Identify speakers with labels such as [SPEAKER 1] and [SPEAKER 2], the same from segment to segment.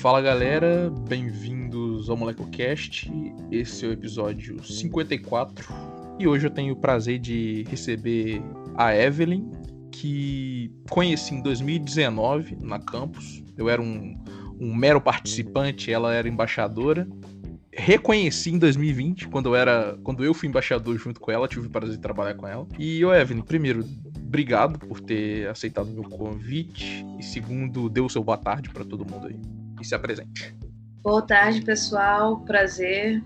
[SPEAKER 1] Fala galera, bem-vindos ao MolecoCast. Esse é o episódio 54 e hoje eu tenho o prazer de receber a Evelyn, que conheci em 2019 na campus. Eu era um, um mero participante, ela era embaixadora. Reconheci em 2020, quando eu era. Quando eu fui embaixador junto com ela, tive o prazer de trabalhar com ela. E, ô Evelyn, primeiro, obrigado por ter aceitado o meu convite. E segundo, dê o seu boa tarde para todo mundo aí. E se apresente.
[SPEAKER 2] Boa tarde, pessoal. Prazer.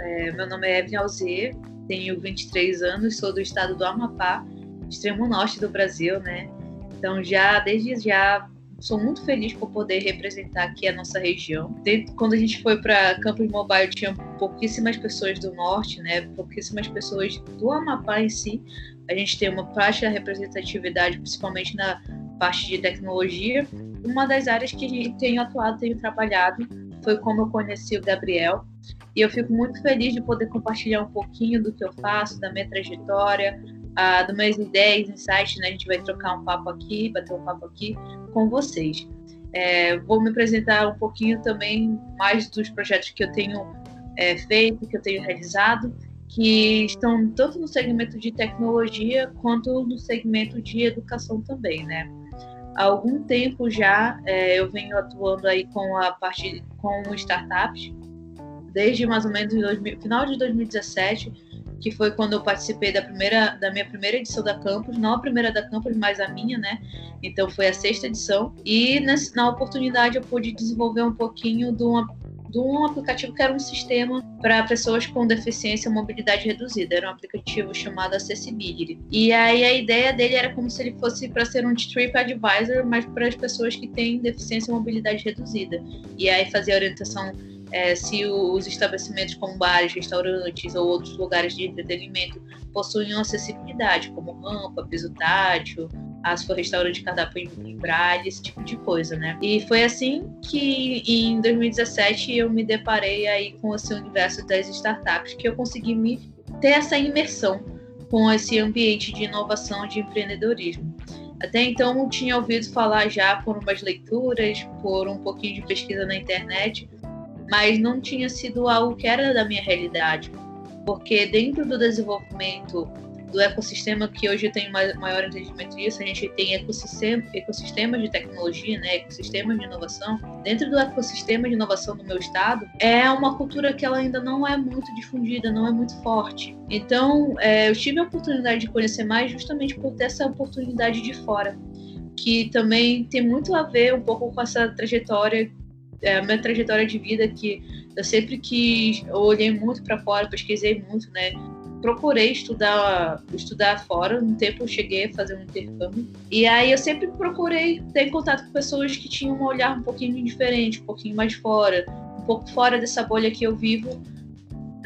[SPEAKER 2] É, meu nome é Evelyn Alzier, tenho 23 anos, sou do estado do Amapá, extremo norte do Brasil, né? Então, já desde já sou muito feliz por poder representar aqui a nossa região. Quando a gente foi para Campus Mobile, tinha pouquíssimas pessoas do norte, né? Pouquíssimas pessoas do Amapá em si. A gente tem uma baixa representatividade, principalmente na parte de tecnologia. Uma das áreas que tenho atuado, tenho trabalhado, foi como eu conheci o Gabriel. E eu fico muito feliz de poder compartilhar um pouquinho do que eu faço, da minha trajetória, uh, das minhas ideias, insights, né? A gente vai trocar um papo aqui, bater um papo aqui com vocês. É, vou me apresentar um pouquinho também mais dos projetos que eu tenho é, feito, que eu tenho realizado, que estão tanto no segmento de tecnologia quanto no segmento de educação também, né? Há algum tempo já é, eu venho atuando aí com a parte com startups, desde mais ou menos 2000, final de 2017, que foi quando eu participei da primeira da minha primeira edição da Campus, não a primeira da Campus, mas a minha, né? Então foi a sexta edição e nessa, na oportunidade eu pude desenvolver um pouquinho de uma de um aplicativo que era um sistema para pessoas com deficiência ou mobilidade reduzida. Era um aplicativo chamado Accessibility. E aí a ideia dele era como se ele fosse para ser um Trip Advisor, mas para as pessoas que têm deficiência ou mobilidade reduzida. E aí fazer orientação é, se os estabelecimentos como bares, restaurantes ou outros lugares de entretenimento possuem acessibilidade, como rampa, piso tátil, ah, se for restaurante cardápio em braille, esse tipo de coisa, né? E foi assim que em 2017 eu me deparei aí com esse universo das startups, que eu consegui me ter essa imersão com esse ambiente de inovação, de empreendedorismo. Até então eu tinha ouvido falar já por umas leituras, por um pouquinho de pesquisa na internet, mas não tinha sido algo que era da minha realidade, porque dentro do desenvolvimento do ecossistema que hoje tenho maior entendimento disso, a gente tem ecossistema, ecossistemas de tecnologia, né, ecossistemas de inovação. Dentro do ecossistema de inovação do meu estado, é uma cultura que ela ainda não é muito difundida, não é muito forte. Então, é, eu tive a oportunidade de conhecer mais justamente por ter essa oportunidade de fora, que também tem muito a ver um pouco com essa trajetória é, a minha trajetória de vida que eu sempre quis, eu olhei muito para fora, pesquisei muito, né? Procurei estudar, estudar fora. Um tempo eu cheguei a fazer um intercâmbio. E aí eu sempre procurei ter contato com pessoas que tinham um olhar um pouquinho diferente, um pouquinho mais fora, um pouco fora dessa bolha que eu vivo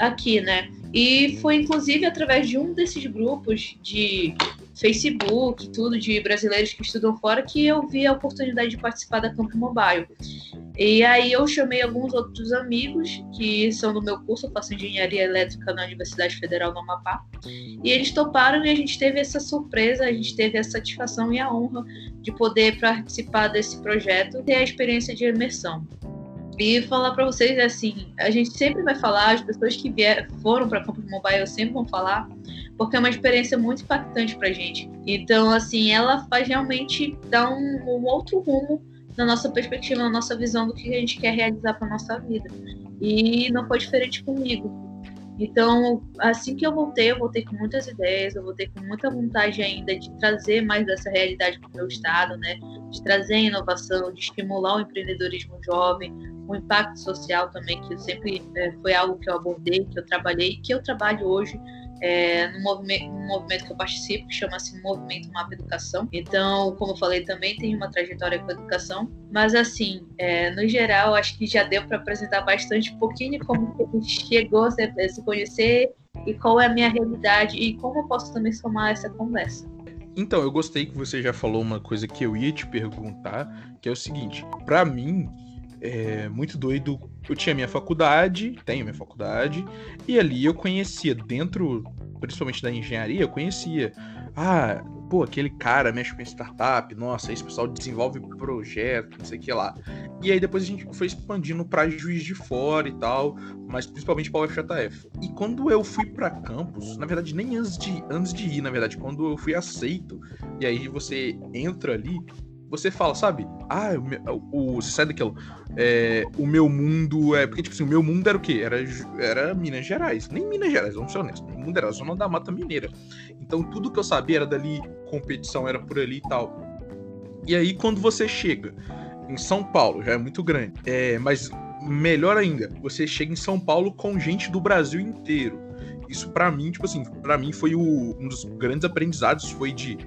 [SPEAKER 2] aqui, né? E foi inclusive através de um desses grupos de Facebook, tudo de brasileiros que estudam fora, que eu vi a oportunidade de participar da Campo Mobile. E aí eu chamei alguns outros amigos que são do meu curso, eu faço engenharia elétrica na Universidade Federal do Amapá. E eles toparam e a gente teve essa surpresa, a gente teve a satisfação e a honra de poder participar desse projeto e ter a experiência de imersão. E falar para vocês assim, a gente sempre vai falar, as pessoas que vieram, foram para Campus Mobile sempre vão falar, porque é uma experiência muito impactante para gente. Então, assim, ela faz realmente dar um, um outro rumo na nossa perspectiva, na nossa visão do que a gente quer realizar para nossa vida. E não foi diferente comigo. Então, assim que eu voltei, eu voltei com muitas ideias, eu voltei com muita vontade ainda de trazer mais dessa realidade para o meu estado, né? De trazer inovação, de estimular o empreendedorismo jovem, o impacto social também, que sempre é, foi algo que eu abordei, que eu trabalhei, que eu trabalho hoje é, no, movimento, movimento que eu participo, que chama-se Movimento Mapa Educação. Então, como eu falei, também tem uma trajetória com a educação. Mas, assim, é, no geral, acho que já deu para apresentar bastante um pouquinho como a gente chegou a se conhecer e qual é a minha realidade e como eu posso também somar essa conversa.
[SPEAKER 1] Então, eu gostei que você já falou uma coisa que eu ia te perguntar, que é o seguinte: para mim, é muito doido. Eu tinha minha faculdade, tenho minha faculdade, e ali eu conhecia, dentro, principalmente da engenharia, eu conhecia. Ah, pô, aquele cara mexe com startup, nossa, esse pessoal desenvolve projeto, não sei o que lá. E aí depois a gente foi expandindo para juiz de fora e tal, mas principalmente para o. E quando eu fui para campus, na verdade nem antes de antes de ir, na verdade, quando eu fui aceito, e aí você entra ali, você fala, sabe? Ah, o, o você sai daquilo. É, o meu mundo é. Porque, tipo assim, o meu mundo era o quê? Era, era Minas Gerais. Nem Minas Gerais, vamos ser honestos. Meu mundo era a zona da Mata Mineira. Então tudo que eu sabia era dali, competição era por ali e tal. E aí, quando você chega em São Paulo, já é muito grande. É, mas melhor ainda, você chega em São Paulo com gente do Brasil inteiro. Isso para mim, tipo assim, para mim foi o, um dos grandes aprendizados, foi de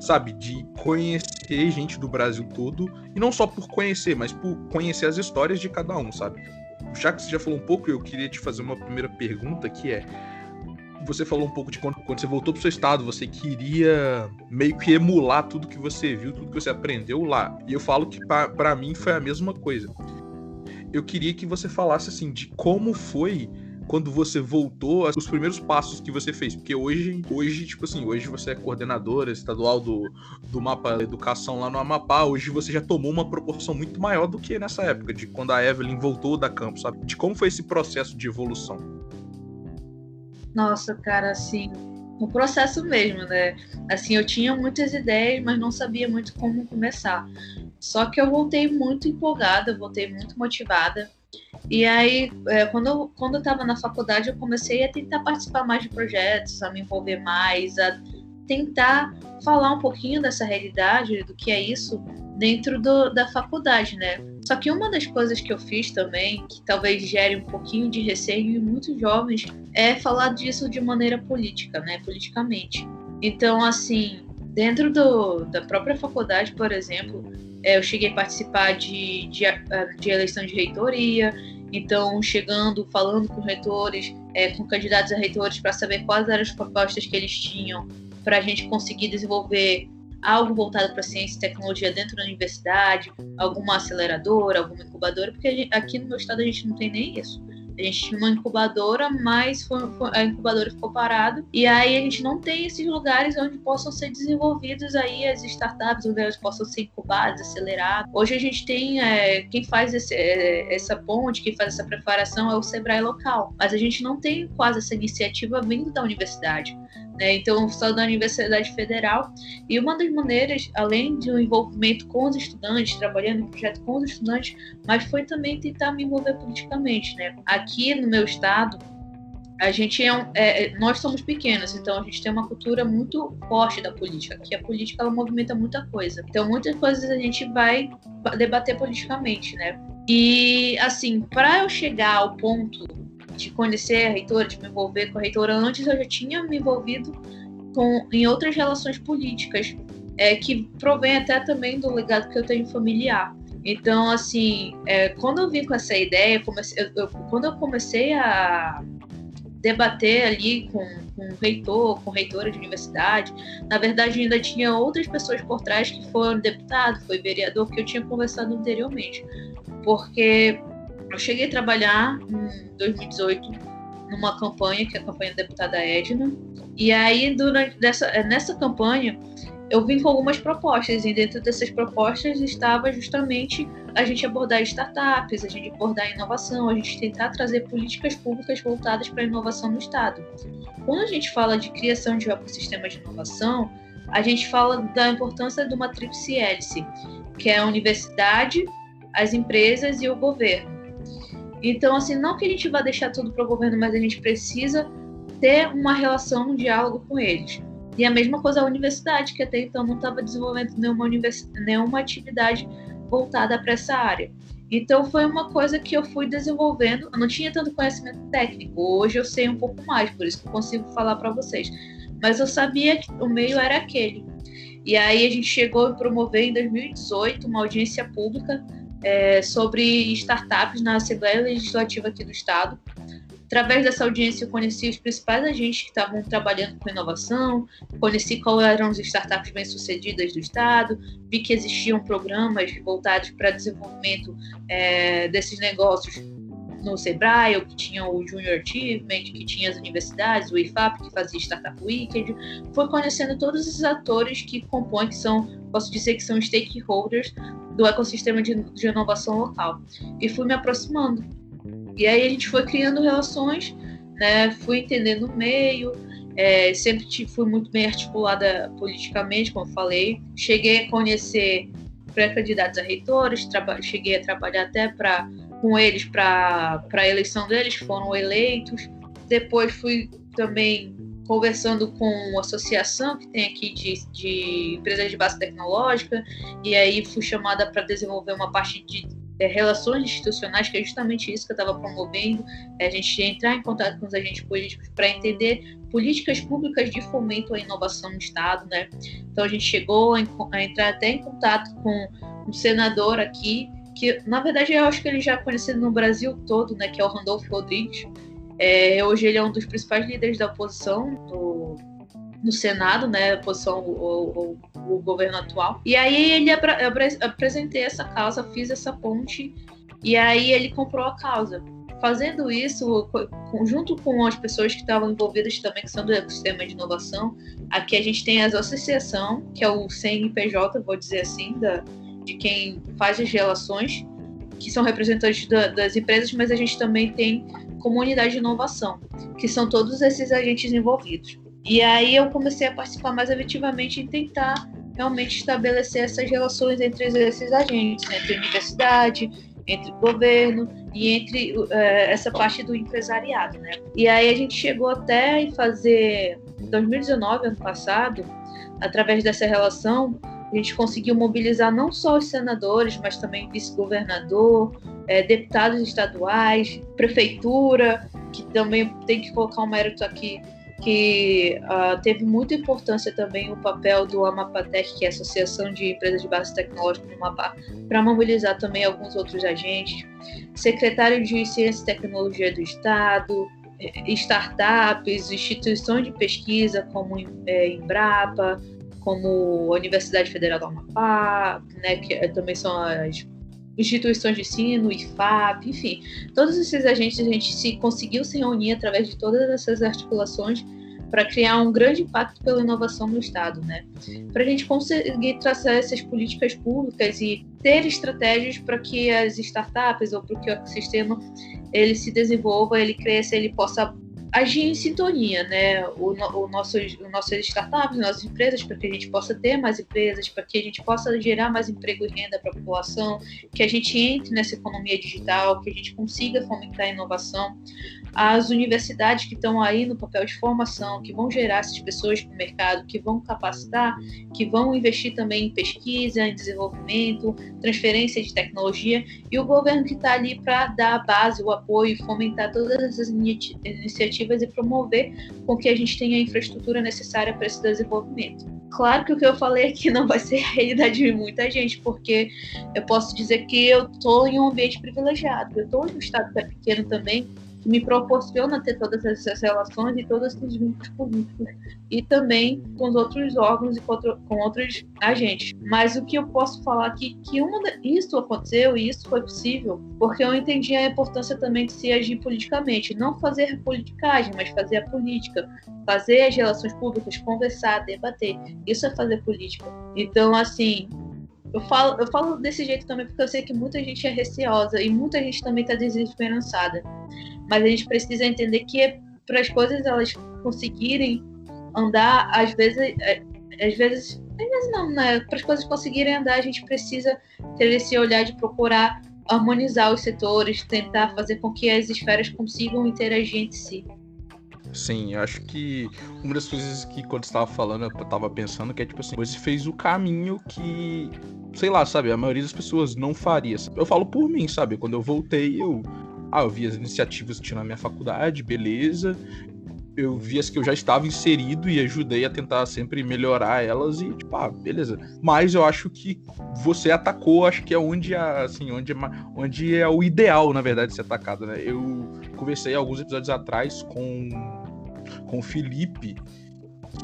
[SPEAKER 1] sabe, de conhecer gente do Brasil todo, e não só por conhecer, mas por conhecer as histórias de cada um, sabe? Já que você já falou um pouco, eu queria te fazer uma primeira pergunta, que é, você falou um pouco de quando, quando você voltou pro seu estado, você queria meio que emular tudo que você viu, tudo que você aprendeu lá. E eu falo que para mim foi a mesma coisa. Eu queria que você falasse assim de como foi quando você voltou, os primeiros passos que você fez? Porque hoje, hoje tipo assim, hoje você é coordenadora estadual do, do mapa educação lá no Amapá, hoje você já tomou uma proporção muito maior do que nessa época, de quando a Evelyn voltou da campo, sabe? De como foi esse processo de evolução?
[SPEAKER 2] Nossa, cara, assim, o processo mesmo, né? Assim, eu tinha muitas ideias, mas não sabia muito como começar. Só que eu voltei muito empolgada, voltei muito motivada. E aí, é, quando, eu, quando eu estava na faculdade, eu comecei a tentar participar mais de projetos, a me envolver mais, a tentar falar um pouquinho dessa realidade, do que é isso, dentro do, da faculdade, né? Só que uma das coisas que eu fiz também, que talvez gere um pouquinho de receio em muitos jovens, é falar disso de maneira política, né? Politicamente. Então, assim, dentro do, da própria faculdade, por exemplo, é, eu cheguei a participar de, de, de eleição de reitoria, então chegando, falando com reitores, é, com candidatos a reitores para saber quais eram as propostas que eles tinham para a gente conseguir desenvolver algo voltado para ciência e tecnologia dentro da universidade, alguma aceleradora, alguma incubadora, porque aqui no meu estado a gente não tem nem isso. A gente tinha uma incubadora, mas foi, foi, a incubadora ficou parada. E aí a gente não tem esses lugares onde possam ser desenvolvidos aí as startups, onde elas possam ser incubadas, aceleradas. Hoje a gente tem é, quem faz esse, é, essa ponte, quem faz essa preparação é o Sebrae local. Mas a gente não tem quase essa iniciativa vindo da universidade. Né? Então, só da Universidade Federal. E uma das maneiras, além de um envolvimento com os estudantes, trabalhando em projeto com os estudantes, mas foi também tentar me envolver politicamente. Né? Aqui no meu estado, a gente é, um, é, é, nós somos pequenos, então a gente tem uma cultura muito forte da política, que a política ela movimenta muita coisa. Então muitas coisas a gente vai debater politicamente, né? E assim, para eu chegar ao ponto de conhecer a reitora, de me envolver com a reitora. Antes eu já tinha me envolvido com, em outras relações políticas, é, que provém até também do legado que eu tenho familiar. Então, assim, é, quando eu vim com essa ideia, comecei, eu, eu, quando eu comecei a debater ali com, com o reitor, com reitora de universidade, na verdade ainda tinha outras pessoas por trás que foram deputado, foi vereador, que eu tinha conversado anteriormente. Porque eu cheguei a trabalhar em 2018 numa campanha, que é a campanha da deputada Edna, e aí durante dessa, eh, nessa campanha eu vim com algumas propostas, e dentro dessas propostas estava justamente a gente abordar startups, a gente abordar inovação, a gente tentar trazer políticas públicas voltadas para a inovação no Estado. Quando a gente fala de criação de um ecossistema de inovação, a gente fala da importância de uma tríplice hélice, que é a universidade, as empresas e o governo. Então, assim, não que a gente vá deixar tudo para o governo, mas a gente precisa ter uma relação, um diálogo com eles. E a mesma coisa a universidade, que até então não estava desenvolvendo nenhuma, nenhuma atividade voltada para essa área. Então foi uma coisa que eu fui desenvolvendo. Eu não tinha tanto conhecimento técnico. Hoje eu sei um pouco mais, por isso que eu consigo falar para vocês. Mas eu sabia que o meio era aquele. E aí a gente chegou a promover em 2018 uma audiência pública é, sobre startups na Assembleia Legislativa aqui do Estado. Através dessa audiência, eu conheci os principais agentes que estavam trabalhando com inovação, conheci quais eram as startups bem-sucedidas do Estado, vi que existiam programas voltados para desenvolvimento é, desses negócios no Sebrae, que tinha o Junior Achievement, que tinha as universidades, o IFAP, que fazia Startup Weekend. Foi conhecendo todos esses atores que compõem, que são, posso dizer que são stakeholders do ecossistema de, de inovação local. E fui me aproximando. E aí a gente foi criando relações, né? Fui entendendo o meio, é, sempre fui muito bem articulada politicamente, como falei. Cheguei a conhecer pré-candidatos a reitores, cheguei a trabalhar até para com eles para a eleição deles, foram eleitos. Depois fui também conversando com uma associação que tem aqui de, de empresas de base tecnológica, e aí fui chamada para desenvolver uma parte de é, relações institucionais, que é justamente isso que eu estava promovendo, é a gente entrar em contato com os agentes políticos para entender políticas públicas de fomento à inovação no Estado, né? Então a gente chegou a, a entrar até em contato com um senador aqui, que na verdade eu acho que ele já é conhecido no Brasil todo, né? Que é o Randolfo Rodrigues. É, hoje ele é um dos principais líderes da oposição do, no Senado, né? Oposição o, o, governo atual. E aí ele apre, apresentei essa causa, fiz essa ponte e aí ele comprou a causa. Fazendo isso, junto com as pessoas que estavam envolvidas também, que são do ecossistema de inovação, aqui a gente tem a associação, que é o CNPJ, vou dizer assim, da, de quem faz as relações, que são representantes da, das empresas, mas a gente também tem comunidade de inovação, que são todos esses agentes envolvidos. E aí eu comecei a participar mais efetivamente em tentar realmente estabelecer essas relações entre esses agentes, entre universidade, entre governo e entre uh, essa parte do empresariado, né? E aí a gente chegou até em fazer, em 2019, ano passado, através dessa relação, a gente conseguiu mobilizar não só os senadores, mas também vice-governador, é, deputados estaduais, prefeitura, que também tem que colocar um mérito aqui que uh, teve muita importância também o papel do Amapatec, que é a Associação de Empresas de Base Tecnológica do Amapá, para mobilizar também alguns outros agentes, secretário de Ciência e Tecnologia do Estado, eh, startups, instituições de pesquisa como é, Embrapa, como a Universidade Federal do Amapá, né, que eh, também são as instituições de ensino, IFAP, enfim, todos esses agentes a gente se conseguiu se reunir através de todas essas articulações para criar um grande impacto pela inovação no Estado, né? Para a gente conseguir traçar essas políticas públicas e ter estratégias para que as startups ou para que o ecossistema ele se desenvolva, ele cresça, ele possa agir em sintonia, né? O, o nossos, o nossas startups, nossas empresas, para que a gente possa ter mais empresas, para que a gente possa gerar mais emprego e renda para a população, que a gente entre nessa economia digital, que a gente consiga fomentar a inovação as universidades que estão aí no papel de formação, que vão gerar essas pessoas para o mercado, que vão capacitar, que vão investir também em pesquisa, em desenvolvimento, transferência de tecnologia, e o governo que está ali para dar a base, o apoio, fomentar todas essas iniciativas e promover com que a gente tenha a infraestrutura necessária para esse desenvolvimento. Claro que o que eu falei aqui não vai ser a realidade de muita gente, porque eu posso dizer que eu estou em um ambiente privilegiado, eu estou em um estado que é pequeno também, que me proporciona ter todas essas relações e todos esses vínculos políticos e também com os outros órgãos e com, outro, com outros agentes. Mas o que eu posso falar aqui que uma isso aconteceu e isso foi possível porque eu entendi a importância também de se agir politicamente, não fazer politicagem, mas fazer a política, fazer as relações públicas, conversar, debater. Isso é fazer política. Então, assim, eu falo, eu falo desse jeito também porque eu sei que muita gente é receosa e muita gente também está desesperançada. Mas a gente precisa entender que para as coisas elas conseguirem andar, às vezes, é, às vezes, às vezes não, né? Para as coisas conseguirem andar, a gente precisa ter esse olhar de procurar harmonizar os setores, tentar fazer com que as esferas consigam interagir entre si.
[SPEAKER 1] Sim, eu acho que uma das coisas que quando estava falando, eu tava pensando que é tipo assim, você fez o caminho que, sei lá, sabe, a maioria das pessoas não faria. Eu falo por mim, sabe? Quando eu voltei, eu ah, eu vi as iniciativas que tinha na minha faculdade, beleza. Eu vi as que eu já estava inserido e ajudei a tentar sempre melhorar elas e, tipo, ah, beleza. Mas eu acho que você atacou, acho que é onde, assim, onde, é, onde é o ideal, na verdade, ser atacado, né? Eu conversei alguns episódios atrás com, com o Felipe,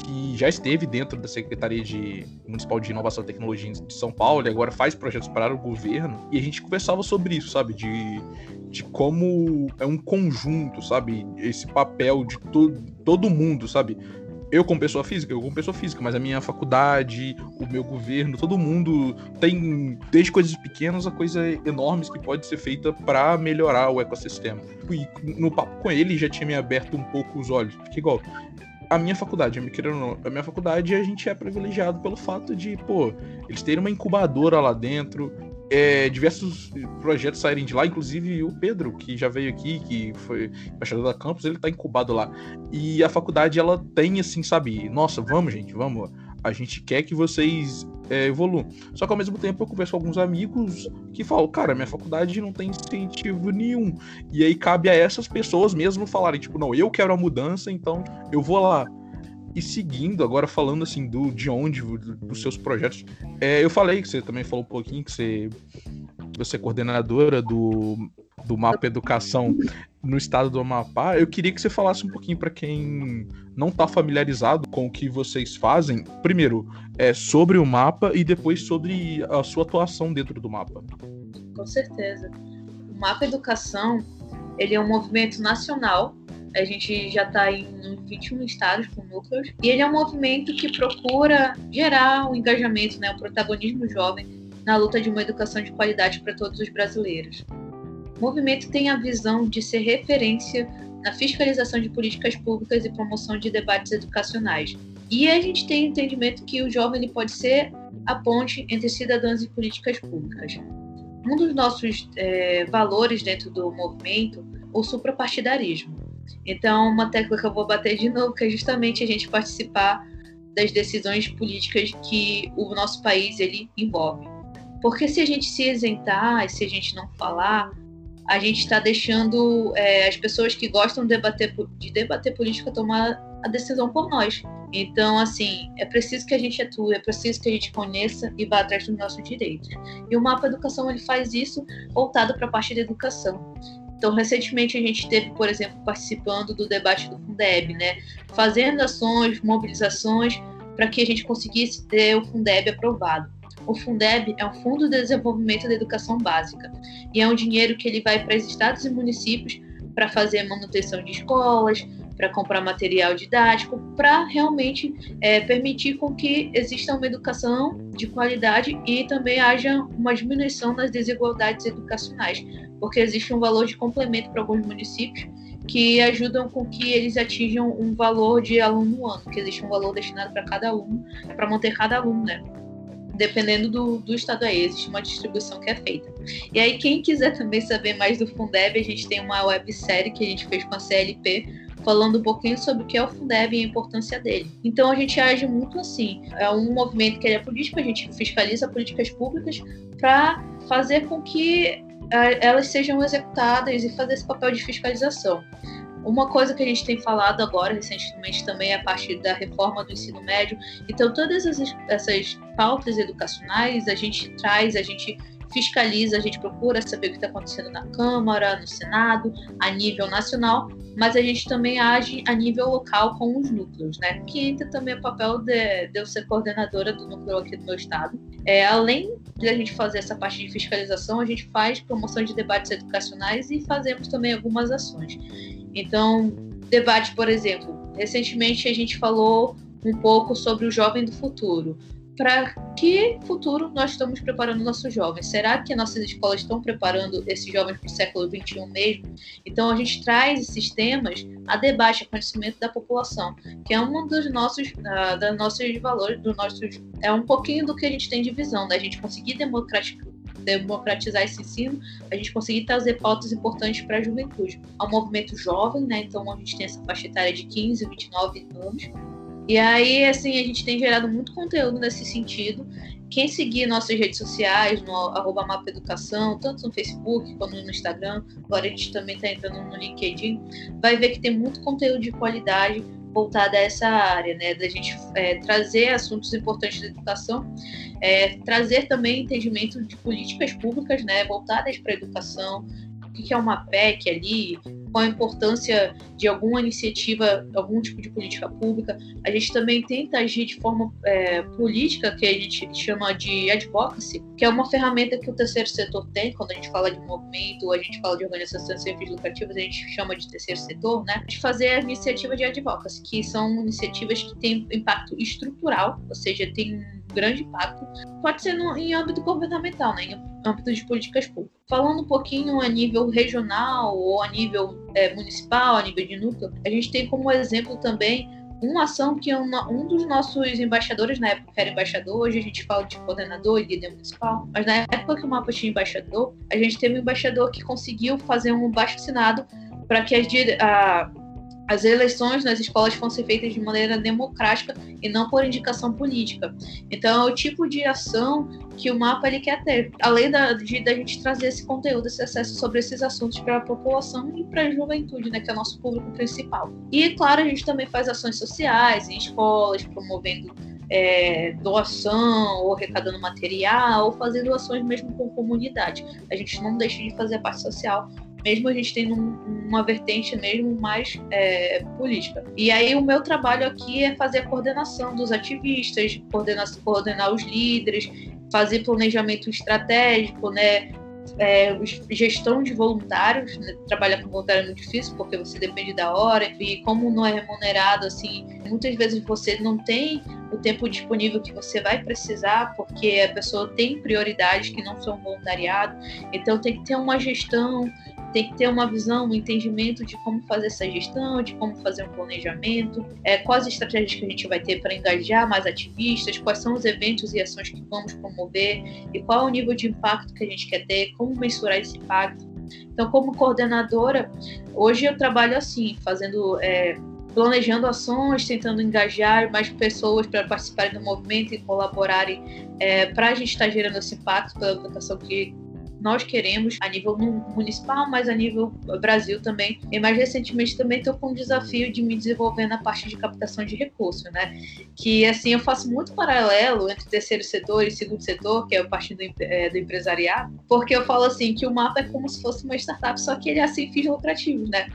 [SPEAKER 1] que já esteve dentro da Secretaria de Municipal de Inovação e Tecnologia de São Paulo e agora faz projetos para o governo. E a gente conversava sobre isso, sabe? De de como é um conjunto, sabe? Esse papel de to todo mundo, sabe? Eu como pessoa física, eu como pessoa física, mas a minha faculdade, o meu governo, todo mundo tem desde coisas pequenas a coisas enormes que pode ser feita para melhorar o ecossistema. E no papo com ele já tinha me aberto um pouco os olhos, porque igual a minha faculdade, a minha faculdade a gente é privilegiado pelo fato de, pô, eles terem uma incubadora lá dentro, é, diversos projetos saírem de lá, inclusive o Pedro, que já veio aqui, que foi embaixador da campus, ele tá incubado lá. E a faculdade, ela tem, assim, sabe, nossa, vamos, gente, vamos, a gente quer que vocês é, evoluam. Só que ao mesmo tempo eu converso com alguns amigos que falam, cara, minha faculdade não tem incentivo nenhum. E aí cabe a essas pessoas mesmo falarem, tipo, não, eu quero a mudança, então eu vou lá. E seguindo, agora falando assim do de onde, dos seus projetos, é, eu falei que você também falou um pouquinho que você, você é coordenadora do, do Mapa Educação no estado do Amapá. Eu queria que você falasse um pouquinho para quem não está familiarizado com o que vocês fazem. Primeiro, é sobre o mapa e depois sobre a sua atuação dentro do mapa.
[SPEAKER 2] Com certeza. O Mapa Educação ele é um movimento nacional a gente já está em 21 estados com núcleos. E ele é um movimento que procura gerar o um engajamento, né, o protagonismo jovem na luta de uma educação de qualidade para todos os brasileiros. O movimento tem a visão de ser referência na fiscalização de políticas públicas e promoção de debates educacionais. E a gente tem o entendimento que o jovem ele pode ser a ponte entre cidadãos e políticas públicas. Um dos nossos é, valores dentro do movimento é o suprapartidarismo. Então, uma tecla que eu vou bater de novo, que é justamente a gente participar das decisões políticas que o nosso país ele envolve. Porque se a gente se isentar, se a gente não falar, a gente está deixando é, as pessoas que gostam de debater, de debater política tomar a decisão por nós. Então, assim, é preciso que a gente atue, é preciso que a gente conheça e vá atrás dos nossos direitos. E o Mapa Educação ele faz isso voltado para a parte da educação. Então, recentemente a gente esteve, por exemplo, participando do debate do Fundeb, né? Fazendo ações, mobilizações para que a gente conseguisse ter o Fundeb aprovado. O Fundeb é um Fundo de Desenvolvimento da Educação Básica e é um dinheiro que ele vai para os estados e municípios para fazer manutenção de escolas, para comprar material didático, para realmente é, permitir com que exista uma educação de qualidade e também haja uma diminuição nas desigualdades educacionais, porque existe um valor de complemento para alguns municípios que ajudam com que eles atinjam um valor de aluno no ano, que existe um valor destinado para cada aluno, para manter cada aluno, né? Dependendo do, do estado aí, existe uma distribuição que é feita. E aí, quem quiser também saber mais do Fundeb, a gente tem uma websérie que a gente fez com a CLP, falando um pouquinho sobre o que é o Fundeb e a importância dele. Então a gente age muito assim. É um movimento que é político, a gente fiscaliza políticas públicas para fazer com que é, elas sejam executadas e fazer esse papel de fiscalização. Uma coisa que a gente tem falado agora recentemente também é a partir da reforma do ensino médio. Então, todas essas, essas pautas educacionais a gente traz, a gente fiscaliza, a gente procura saber o que está acontecendo na Câmara, no Senado, a nível nacional, mas a gente também age a nível local com os núcleos, né? Que entra também o papel de, de eu ser coordenadora do núcleo aqui do meu estado. É, além de a gente fazer essa parte de fiscalização, a gente faz promoção de debates educacionais e fazemos também algumas ações. Então, debate, por exemplo, recentemente a gente falou um pouco sobre o jovem do futuro para que futuro nós estamos preparando nossos jovens? Será que nossas escolas estão preparando esses jovens para o século XXI mesmo? Então a gente traz esses temas a debate, a conhecimento da população, que é um dos nossos, uh, dos nossos valores, do nosso, é um pouquinho do que a gente tem de visão, da né? gente conseguir democratizar democratizar esse ensino, a gente conseguir trazer pautas importantes para a juventude. É um movimento jovem, né? Então a gente tem essa faixa etária de 15, 29 anos, e aí, assim, a gente tem gerado muito conteúdo nesse sentido. Quem seguir nossas redes sociais, no arroba Mapa Educação, tanto no Facebook quanto no Instagram, agora a gente também está entrando no LinkedIn, vai ver que tem muito conteúdo de qualidade voltado a essa área, né? Da gente é, trazer assuntos importantes da educação, é, trazer também entendimento de políticas públicas, né? Voltadas para a educação, que é uma PEC ali, qual a importância de alguma iniciativa, algum tipo de política pública. A gente também tenta agir de forma é, política, que a gente chama de advocacy, que é uma ferramenta que o terceiro setor tem, quando a gente fala de movimento, a gente fala de organizações sem fins lucrativas, a gente chama de terceiro setor, né? De fazer a iniciativa de advocacy, que são iniciativas que têm impacto estrutural, ou seja, tem grande impacto, pode ser no, em âmbito governamental, né? Em âmbito de políticas públicas. Falando um pouquinho a nível regional ou a nível é, municipal, a nível de núcleo, a gente tem como exemplo também uma ação que uma, um dos nossos embaixadores, na época era embaixador, hoje a gente fala de coordenador e líder municipal, mas na época que o mapa tinha embaixador, a gente teve um embaixador que conseguiu fazer um baixo assinado para que as, a, as eleições nas escolas fossem feitas de maneira democrática e não por indicação política. Então, é o tipo de ação que o mapa ele quer ter, além da, de da gente trazer esse conteúdo, esse acesso sobre esses assuntos para a população e para a juventude, né, que é o nosso público principal. E, claro, a gente também faz ações sociais em escolas, promovendo é, doação, ou arrecadando material, ou fazendo ações mesmo com comunidade. A gente não deixa de fazer a parte social mesmo a gente tendo um, uma vertente mesmo mais é, política. E aí o meu trabalho aqui é fazer a coordenação dos ativistas, coordenar, coordenar os líderes, fazer planejamento estratégico, né? É, gestão de voluntários, né? trabalhar com voluntário é muito difícil porque você depende da hora e como não é remunerado, assim, muitas vezes você não tem o tempo disponível que você vai precisar porque a pessoa tem prioridades que não são voluntariado, então tem que ter uma gestão tem que ter uma visão, um entendimento de como fazer essa gestão, de como fazer um planejamento, é, quais estratégias que a gente vai ter para engajar mais ativistas, quais são os eventos e ações que vamos promover e qual é o nível de impacto que a gente quer ter, como mensurar esse impacto. Então, como coordenadora, hoje eu trabalho assim, fazendo. É, planejando ações, tentando engajar mais pessoas para participarem do movimento e colaborarem é, para a gente estar tá gerando esse impacto pela educação que nós queremos a nível municipal, mas a nível Brasil também. E mais recentemente também estou com o desafio de me desenvolver na parte de captação de recursos, né? Que assim eu faço muito paralelo entre terceiro setor e segundo setor, que é a parte do, é, do empresariado, porque eu falo assim que o mapa é como se fosse uma startup, só que ele é assim fins lucrativos, né?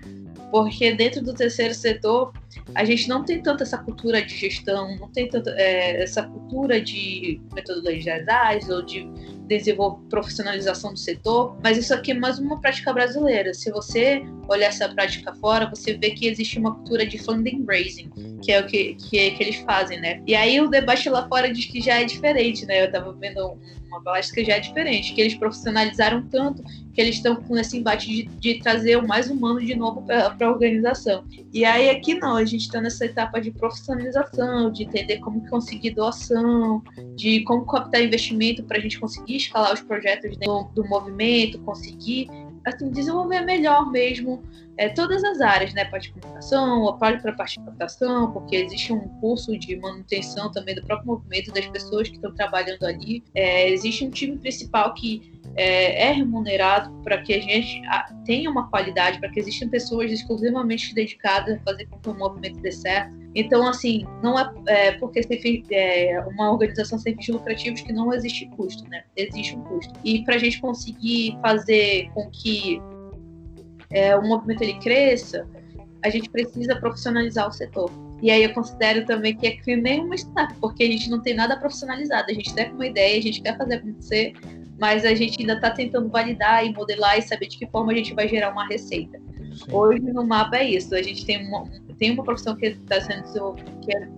[SPEAKER 2] Porque dentro do terceiro setor a gente não tem tanto essa cultura de gestão, não tem tanto é, essa cultura de metodologias ágeis ou de desenvolver profissionalização do setor, mas isso aqui é mais uma prática brasileira. Se você olhar essa prática fora, você vê que existe uma cultura de funding raising, que é o que, que, que eles fazem, né? E aí o debate lá fora diz que já é diferente, né? Eu estava vendo uma que já é diferente, que eles profissionalizaram tanto que eles estão com esse embate de, de trazer o mais humano de novo para a organização. E aí aqui não, a gente está nessa etapa de profissionalização, de entender como conseguir doação, de como captar investimento para a gente conseguir escalar os projetos do, do movimento, conseguir assim, desenvolver melhor mesmo é, todas as áreas, né? Parte de comunicação, apoio para a parte de captação, porque existe um curso de manutenção também do próprio movimento das pessoas que estão trabalhando ali. É, existe um time principal que é, é remunerado para que a gente tenha uma qualidade, para que existam pessoas exclusivamente dedicadas a fazer com que o movimento dê certo. Então, assim, não é, é porque é, uma organização sem fins lucrativos que não existe custo, né? Existe um custo. E para a gente conseguir fazer com que é, o movimento ele cresça, a gente precisa profissionalizar o setor. E aí eu considero também que é que nem uma startup, porque a gente não tem nada profissionalizado. A gente tem uma ideia, a gente quer fazer acontecer, mas a gente ainda está tentando validar e modelar e saber de que forma a gente vai gerar uma receita. Sim. Hoje no mapa é isso. A gente tem uma, tem uma profissão que está sendo que é,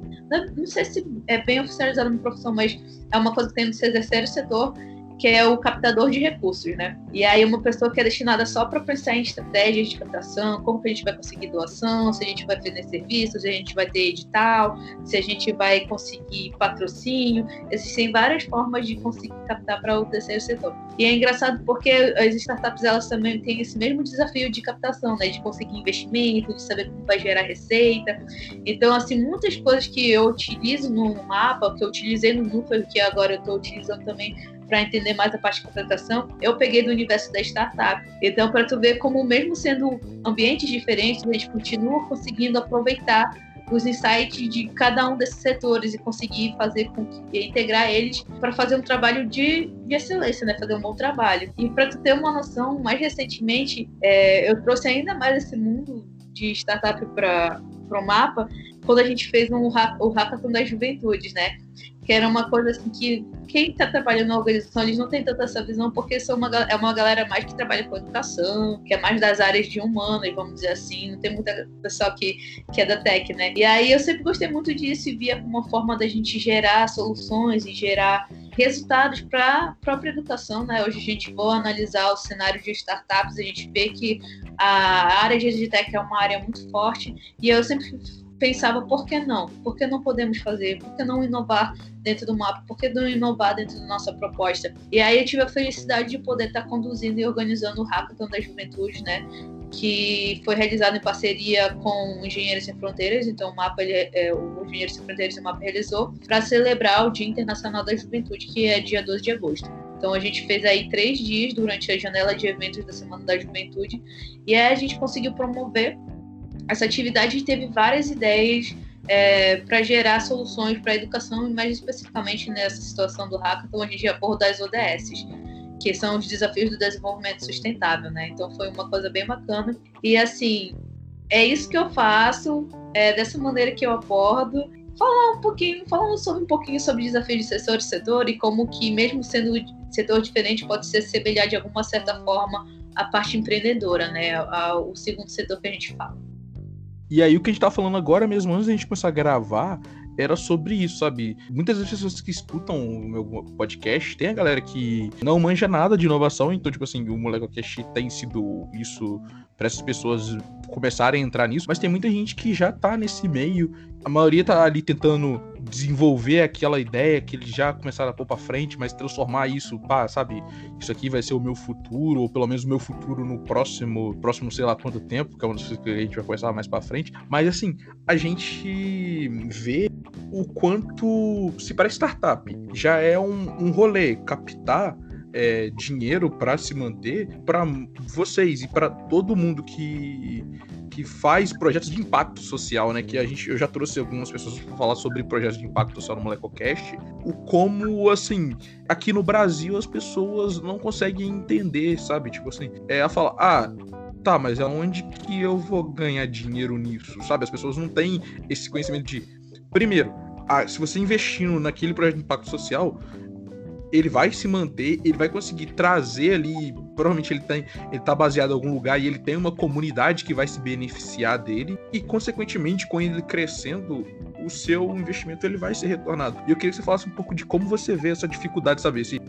[SPEAKER 2] não sei se é bem oficializada uma profissão, mas é uma coisa que tem no terceiro setor, que é o captador de recursos, né? E aí uma pessoa que é destinada só para pensar em estratégias de captação, como que a gente vai conseguir doação, se a gente vai vender serviços, se a gente vai ter edital, se a gente vai conseguir patrocínio. Existem várias formas de conseguir captar para o terceiro setor. E é engraçado porque as startups elas também têm esse mesmo desafio de captação, né? De conseguir investimento, de saber como vai gerar receita. Então, assim, muitas coisas que eu utilizo no mapa, que eu utilizei no Núcleo, que agora eu estou utilizando também para entender mais a parte de contratação, eu peguei do universo da startup. Então, para tu ver como, mesmo sendo ambientes diferentes, a gente continua conseguindo aproveitar os insights de cada um desses setores e conseguir fazer com que integrar eles para fazer um trabalho de, de excelência, né? Fazer um bom trabalho. E para tu ter uma noção, mais recentemente é, eu trouxe ainda mais esse mundo de startup para o mapa quando a gente fez um, o Hackathon das Juventudes, né? que era uma coisa assim que quem está trabalhando na organização eles não tem tanta essa visão porque são uma, é uma galera mais que trabalha com educação, que é mais das áreas de humanas, vamos dizer assim, não tem muita pessoal que, que é da tech, né? E aí eu sempre gostei muito disso e via como uma forma da gente gerar soluções e gerar resultados para a própria educação, né? Hoje a gente for analisar o cenário de startups, a gente vê que a área de edtech é uma área muito forte e eu sempre pensava por que não? Por que não podemos fazer? Por que não inovar dentro do mapa? Por que não inovar dentro da nossa proposta? E aí eu tive a felicidade de poder estar conduzindo e organizando o Hackathon da Juventude, né? Que foi realizado em parceria com Engenheiros Sem Fronteiras, então o mapa, ele, é, o Engenheiros Sem Fronteiras o mapa realizou para celebrar o Dia Internacional da Juventude, que é dia 12 de agosto. Então a gente fez aí três dias durante a janela de eventos da Semana da Juventude e aí a gente conseguiu promover essa atividade teve várias ideias é, para gerar soluções para a educação, e mais especificamente nessa situação do hackathon, a gente abordou as ODS, que são os desafios do desenvolvimento sustentável, né? Então foi uma coisa bem bacana. E assim, é isso que eu faço, é dessa maneira que eu abordo. Falar um pouquinho, falando sobre um pouquinho sobre desafios de setor de setor e como que, mesmo sendo setor diferente, pode se semelhar de alguma certa forma a parte empreendedora, né? o segundo setor que a gente fala.
[SPEAKER 1] E aí o que a gente tá falando agora mesmo, antes da gente começar a gravar, era sobre isso, sabe? Muitas das pessoas que escutam o meu podcast, tem a galera que não manja nada de inovação, então, tipo assim, o MolecoCast tem sido isso para essas pessoas começarem a entrar nisso, mas tem muita gente que já tá nesse meio, a maioria tá ali tentando desenvolver aquela ideia que eles já começaram a pôr pra frente, mas transformar isso, pá, sabe, isso aqui vai ser o meu futuro, ou pelo menos o meu futuro no próximo, próximo sei lá quanto tempo, que é uma das coisas que a gente vai conversar mais pra frente, mas assim, a gente vê o quanto, se para startup já é um, um rolê captar é, dinheiro para se manter, para vocês e para todo mundo que que faz projetos de impacto social, né? Que a gente, eu já trouxe algumas pessoas para falar sobre projetos de impacto social no MolecoCast. O como, assim, aqui no Brasil as pessoas não conseguem entender, sabe? Tipo assim, é a falar, ah, tá, mas aonde que eu vou ganhar dinheiro nisso, sabe? As pessoas não têm esse conhecimento de, primeiro, ah, se você investindo naquele projeto de impacto social, ele vai se manter, ele vai conseguir trazer ali, provavelmente ele, tem, ele tá baseado em algum lugar e ele tem uma comunidade que vai se beneficiar dele e consequentemente com ele crescendo, o seu investimento ele vai ser retornado. E eu queria que você falasse um pouco de como você vê essa dificuldade, saber se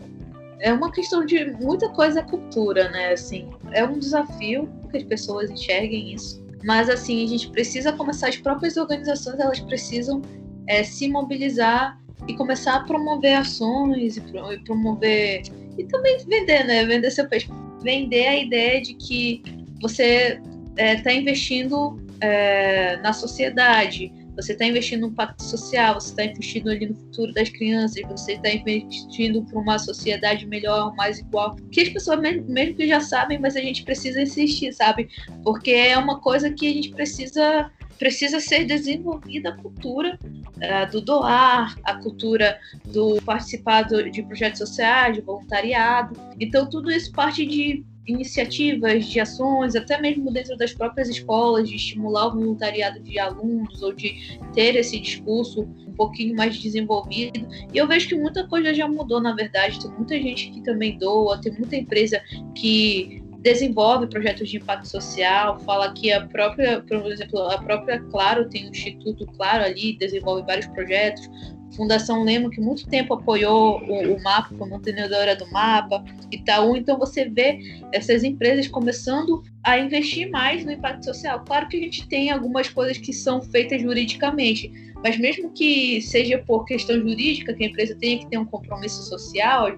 [SPEAKER 2] é uma questão de muita coisa é cultura, né? Assim, é um desafio que as pessoas enxerguem isso. Mas assim, a gente precisa começar as próprias organizações, elas precisam é, se mobilizar e começar a promover ações e promover e também vender, né? Vender seu peixe, vender a ideia de que você está é, tá investindo é, na sociedade, você está investindo no pacto social, você está investindo ali no futuro das crianças, você está investindo para uma sociedade melhor, mais igual. Que as pessoas mesmo, mesmo que já sabem, mas a gente precisa insistir, sabe? Porque é uma coisa que a gente precisa precisa ser desenvolvida a cultura uh, do doar, a cultura do participar de projetos sociais, de voluntariado. Então, tudo isso parte de iniciativas, de ações, até mesmo dentro das próprias escolas, de estimular o voluntariado de alunos ou de ter esse discurso um pouquinho mais desenvolvido. E eu vejo que muita coisa já mudou, na verdade. Tem muita gente que também doa, tem muita empresa que desenvolve projetos de impacto social, fala que a própria, por exemplo, a própria Claro tem um Instituto Claro ali, desenvolve vários projetos. Fundação Lemo, que muito tempo apoiou o, o mapa, foi mantenedora do mapa, Itaú. Então você vê essas empresas começando a investir mais no impacto social. Claro que a gente tem algumas coisas que são feitas juridicamente, mas mesmo que seja por questão jurídica, que a empresa tenha que ter um compromisso social,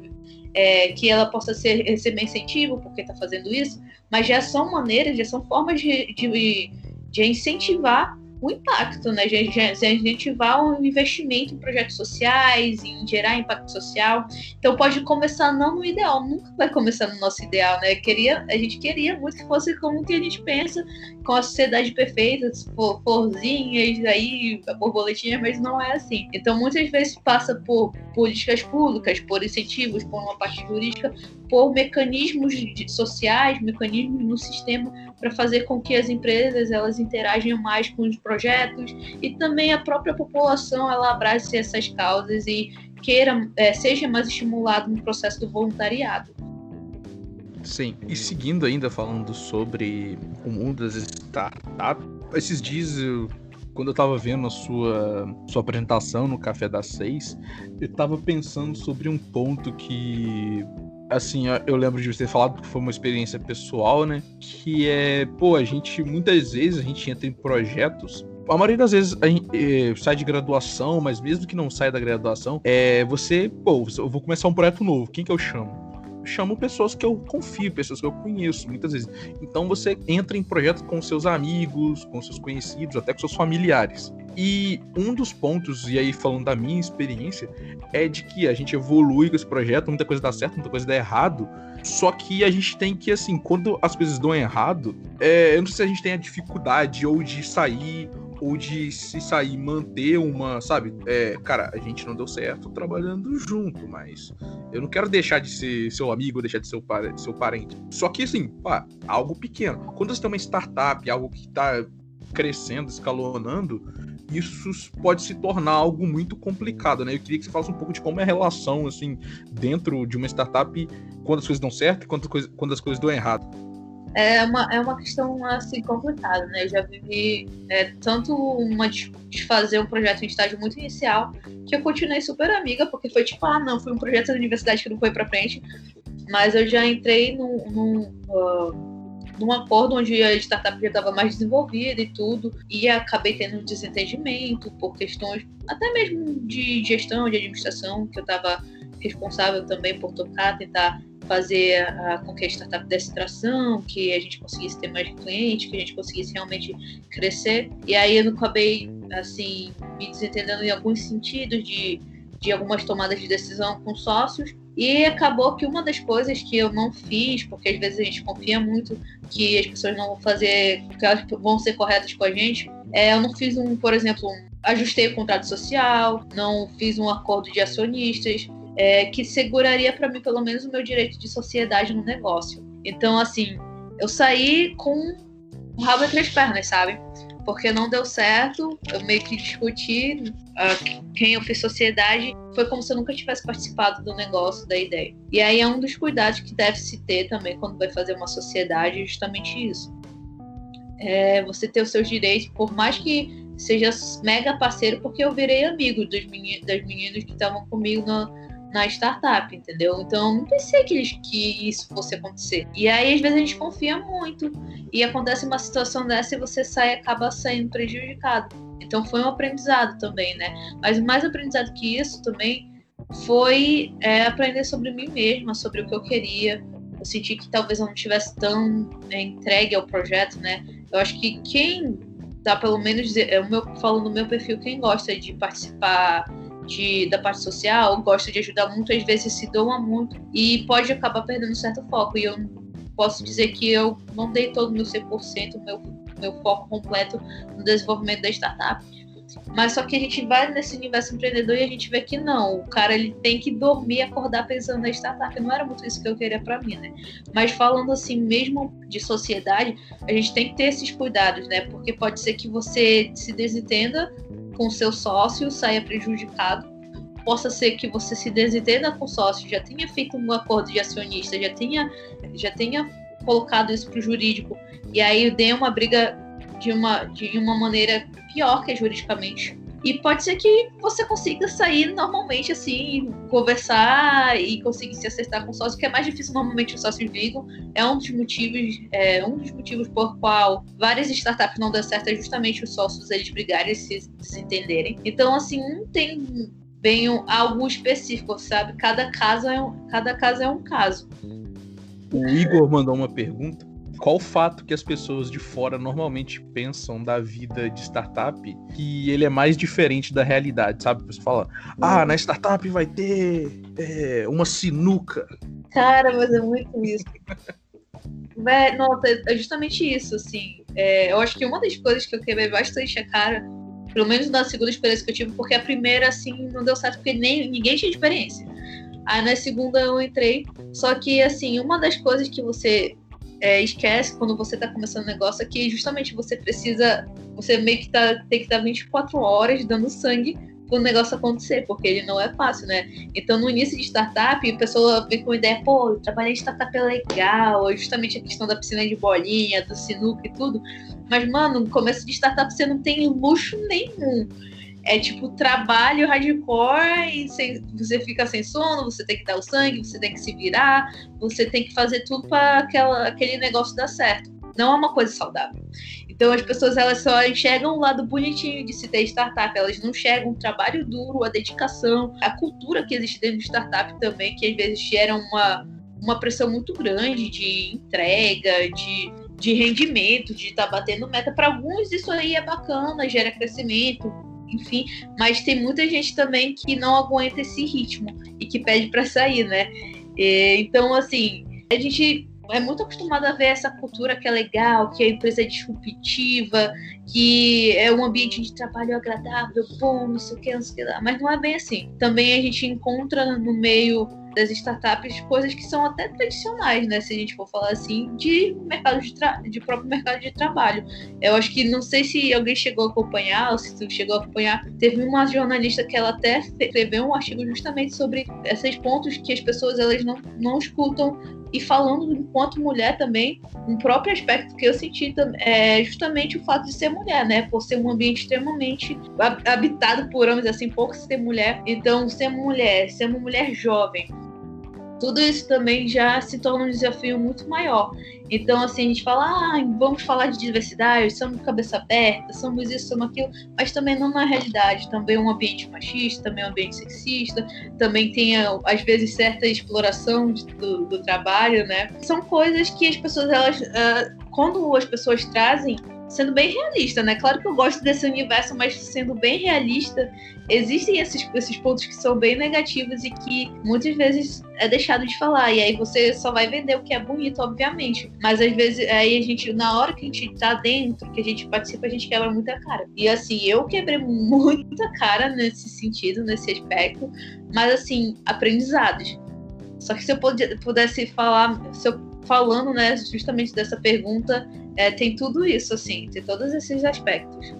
[SPEAKER 2] é, que ela possa ser, receber incentivo porque está fazendo isso, mas já são maneiras, já são formas de, de, de incentivar o impacto, né? Gente vai um investimento em projetos sociais, em gerar impacto social. Então pode começar não no ideal, nunca vai começar no nosso ideal, né? Queria, a gente queria muito que fosse como que a gente pensa, com a sociedade perfeita, florzinhas, aí, borboletinha, mas não é assim. Então muitas vezes passa por políticas públicas, por incentivos, por uma parte jurídica, por mecanismos sociais, mecanismos no sistema para fazer com que as empresas elas interajam mais com os projetos e também a própria população ela abrace essas causas e queira é, seja mais estimulado no processo do voluntariado.
[SPEAKER 1] Sim, e seguindo ainda falando sobre o mundo das startups, esses dias eu quando eu tava vendo a sua, sua apresentação no Café das Seis, eu tava pensando sobre um ponto que assim, eu lembro de você ter falado que foi uma experiência pessoal, né? Que é, pô, a gente muitas vezes a gente entra em projetos. A maioria das vezes a gente é, sai de graduação, mas mesmo que não saia da graduação, é você, pô, eu vou começar um projeto novo. Quem que eu chamo? Chamo pessoas que eu confio, pessoas que eu conheço, muitas vezes. Então você entra em projetos com seus amigos, com seus conhecidos, até com seus familiares. E um dos pontos, e aí falando da minha experiência, é de que a gente evolui com esse projeto, muita coisa dá certo, muita coisa dá errado. Só que a gente tem que, assim, quando as coisas dão errado, é, eu não sei se a gente tem a dificuldade ou de sair ou de se sair manter uma, sabe? É, cara, a gente não deu certo trabalhando junto, mas eu não quero deixar de ser seu amigo, deixar de ser seu, seu parente. Só que assim, pá, algo pequeno. Quando você tem uma startup, algo que tá crescendo, escalonando, isso pode se tornar algo muito complicado, né? Eu queria que você falasse um pouco de como é a relação, assim, dentro de uma startup, quando as coisas dão certo e quando as coisas dão errado
[SPEAKER 2] é uma, é uma questão assim complicada, né? Eu já vivi é, tanto uma de fazer um projeto em estágio muito inicial, que eu continuei super amiga, porque foi tipo, ah, não, foi um projeto da universidade que não foi para frente, mas eu já entrei num, num, uh, num acordo onde a startup já estava mais desenvolvida e tudo, e acabei tendo um desentendimento por questões até mesmo de gestão, de administração, que eu estava responsável também por tocar, tentar fazer a, com que a startup desse tração, que a gente conseguisse ter mais clientes, que a gente conseguisse realmente crescer. E aí eu acabei, assim, me desentendendo em alguns sentidos de, de algumas tomadas de decisão com sócios. E acabou que uma das coisas que eu não fiz, porque às vezes a gente confia muito que as pessoas não vão fazer, que elas vão ser corretas com a gente, é, eu não fiz um, por exemplo, um, ajustei o contrato social, não fiz um acordo de acionistas, é, que seguraria para mim pelo menos o meu direito de sociedade no negócio. Então, assim, eu saí com o rabo entre as pernas, sabe? Porque não deu certo, eu meio que discuti uh, quem eu fiz sociedade, foi como se eu nunca tivesse participado do negócio, da ideia. E aí é um dos cuidados que deve se ter também quando vai fazer uma sociedade, justamente isso. É você ter os seus direitos, por mais que seja mega parceiro, porque eu virei amigo dos meninos, das meninas que estavam comigo na, na startup, entendeu? Então não pensei que, que isso fosse acontecer. E aí, às vezes, a gente confia muito e acontece uma situação dessa e você sai acaba saindo prejudicado. Então foi um aprendizado também, né? Mas mais aprendizado que isso também foi é, aprender sobre mim mesma, sobre o que eu queria. Eu senti que talvez eu não estivesse tão é, entregue ao projeto, né? Eu acho que quem dá pelo menos, é o meu, falando no meu perfil, quem gosta de participar de, da parte social, gosta de ajudar muito, às vezes se doa muito e pode acabar perdendo certo foco. E eu posso dizer que eu não dei todo o meu 100%, meu, meu foco completo no desenvolvimento da startup. Mas só que a gente vai nesse universo empreendedor e a gente vê que não, o cara ele tem que dormir, acordar pensando na startup. Não era muito isso que eu queria para mim, né? Mas falando assim, mesmo de sociedade, a gente tem que ter esses cuidados, né? Porque pode ser que você se desentenda com seu sócio saia prejudicado. Possa ser que você se desentenda com o sócio, já tenha feito um acordo de acionista, já tenha, já tenha colocado isso para o jurídico, e aí dê uma briga de uma, de uma maneira pior que é juridicamente. E pode ser que você consiga sair normalmente, assim, conversar e conseguir se acertar com o sócio, que é mais difícil normalmente os sócios ligam. É um dos motivos, é um dos motivos por qual várias startups não dão certo é justamente os sócios eles brigarem e se, se entenderem. Então, assim, não tem bem algo específico, sabe? Cada caso é um, cada caso é um caso.
[SPEAKER 1] O Igor mandou uma pergunta qual o fato que as pessoas de fora normalmente pensam da vida de startup que ele é mais diferente da realidade, sabe? Você fala, ah, na startup vai ter é, uma sinuca.
[SPEAKER 2] Cara, mas é muito isso. Vé, nossa, é justamente isso, assim. É, eu acho que uma das coisas que eu quebrei bastante a cara, pelo menos na segunda experiência que eu tive, porque a primeira, assim, não deu certo porque nem, ninguém tinha experiência. Aí na segunda eu entrei, só que, assim, uma das coisas que você é, esquece quando você está começando um negócio é que justamente você precisa, você meio que tá, tem que estar 24 horas dando sangue para o negócio acontecer, porque ele não é fácil, né? Então, no início de startup, a pessoa vem com a ideia, pô, trabalhar em startup é legal, justamente a questão da piscina de bolinha, do sinuca e tudo. Mas, mano, no começo de startup você não tem luxo nenhum. É tipo trabalho hardcore e você fica sem sono, você tem que dar o sangue, você tem que se virar, você tem que fazer tudo para aquele negócio dar certo. Não é uma coisa saudável. Então as pessoas elas só enxergam o lado bonitinho de se ter startup, elas não enxergam o trabalho duro, a dedicação, a cultura que existe dentro de startup também, que às vezes gera uma, uma pressão muito grande de entrega, de, de rendimento, de estar tá batendo meta. Para alguns isso aí é bacana, gera crescimento, enfim, mas tem muita gente também que não aguenta esse ritmo e que pede para sair, né? E, então, assim, a gente é muito acostumado a ver essa cultura que é legal, que a empresa é disruptiva, que é um ambiente de trabalho agradável, bom, não sei o que, não sei o que lá. Mas não é bem assim. Também a gente encontra no meio das startups coisas que são até tradicionais, né? Se a gente for falar assim, de mercado de, de próprio mercado de trabalho. Eu acho que não sei se alguém chegou a acompanhar, ou se tu chegou a acompanhar, teve uma jornalista que ela até escreveu um artigo justamente sobre esses pontos que as pessoas elas não, não escutam e falando enquanto mulher também, um próprio aspecto que eu senti é justamente o fato de ser mulher, né? Por ser um ambiente extremamente habitado por homens, assim, pouco se ter mulher. Então, ser mulher, ser uma mulher jovem, tudo isso também já se torna um desafio muito maior. Então, assim, a gente fala, ah, vamos falar de diversidade, somos cabeça aberta, somos isso, somos aquilo, mas também não na realidade. Também é um ambiente machista, também é um ambiente sexista, também tem, às vezes, certa exploração do, do trabalho, né? São coisas que as pessoas, elas, uh, quando as pessoas trazem sendo bem realista, né? Claro que eu gosto desse universo, mas sendo bem realista, existem esses, esses pontos que são bem negativos e que muitas vezes é deixado de falar. E aí você só vai vender o que é bonito, obviamente. Mas às vezes aí a gente, na hora que a gente tá dentro, que a gente participa, a gente quebra muita cara. E assim, eu quebrei muita cara nesse sentido, nesse aspecto, mas assim, aprendizados. Só que se eu pudesse falar, se eu falando, né, justamente dessa pergunta, é, tem tudo isso, assim, tem todos esses aspectos.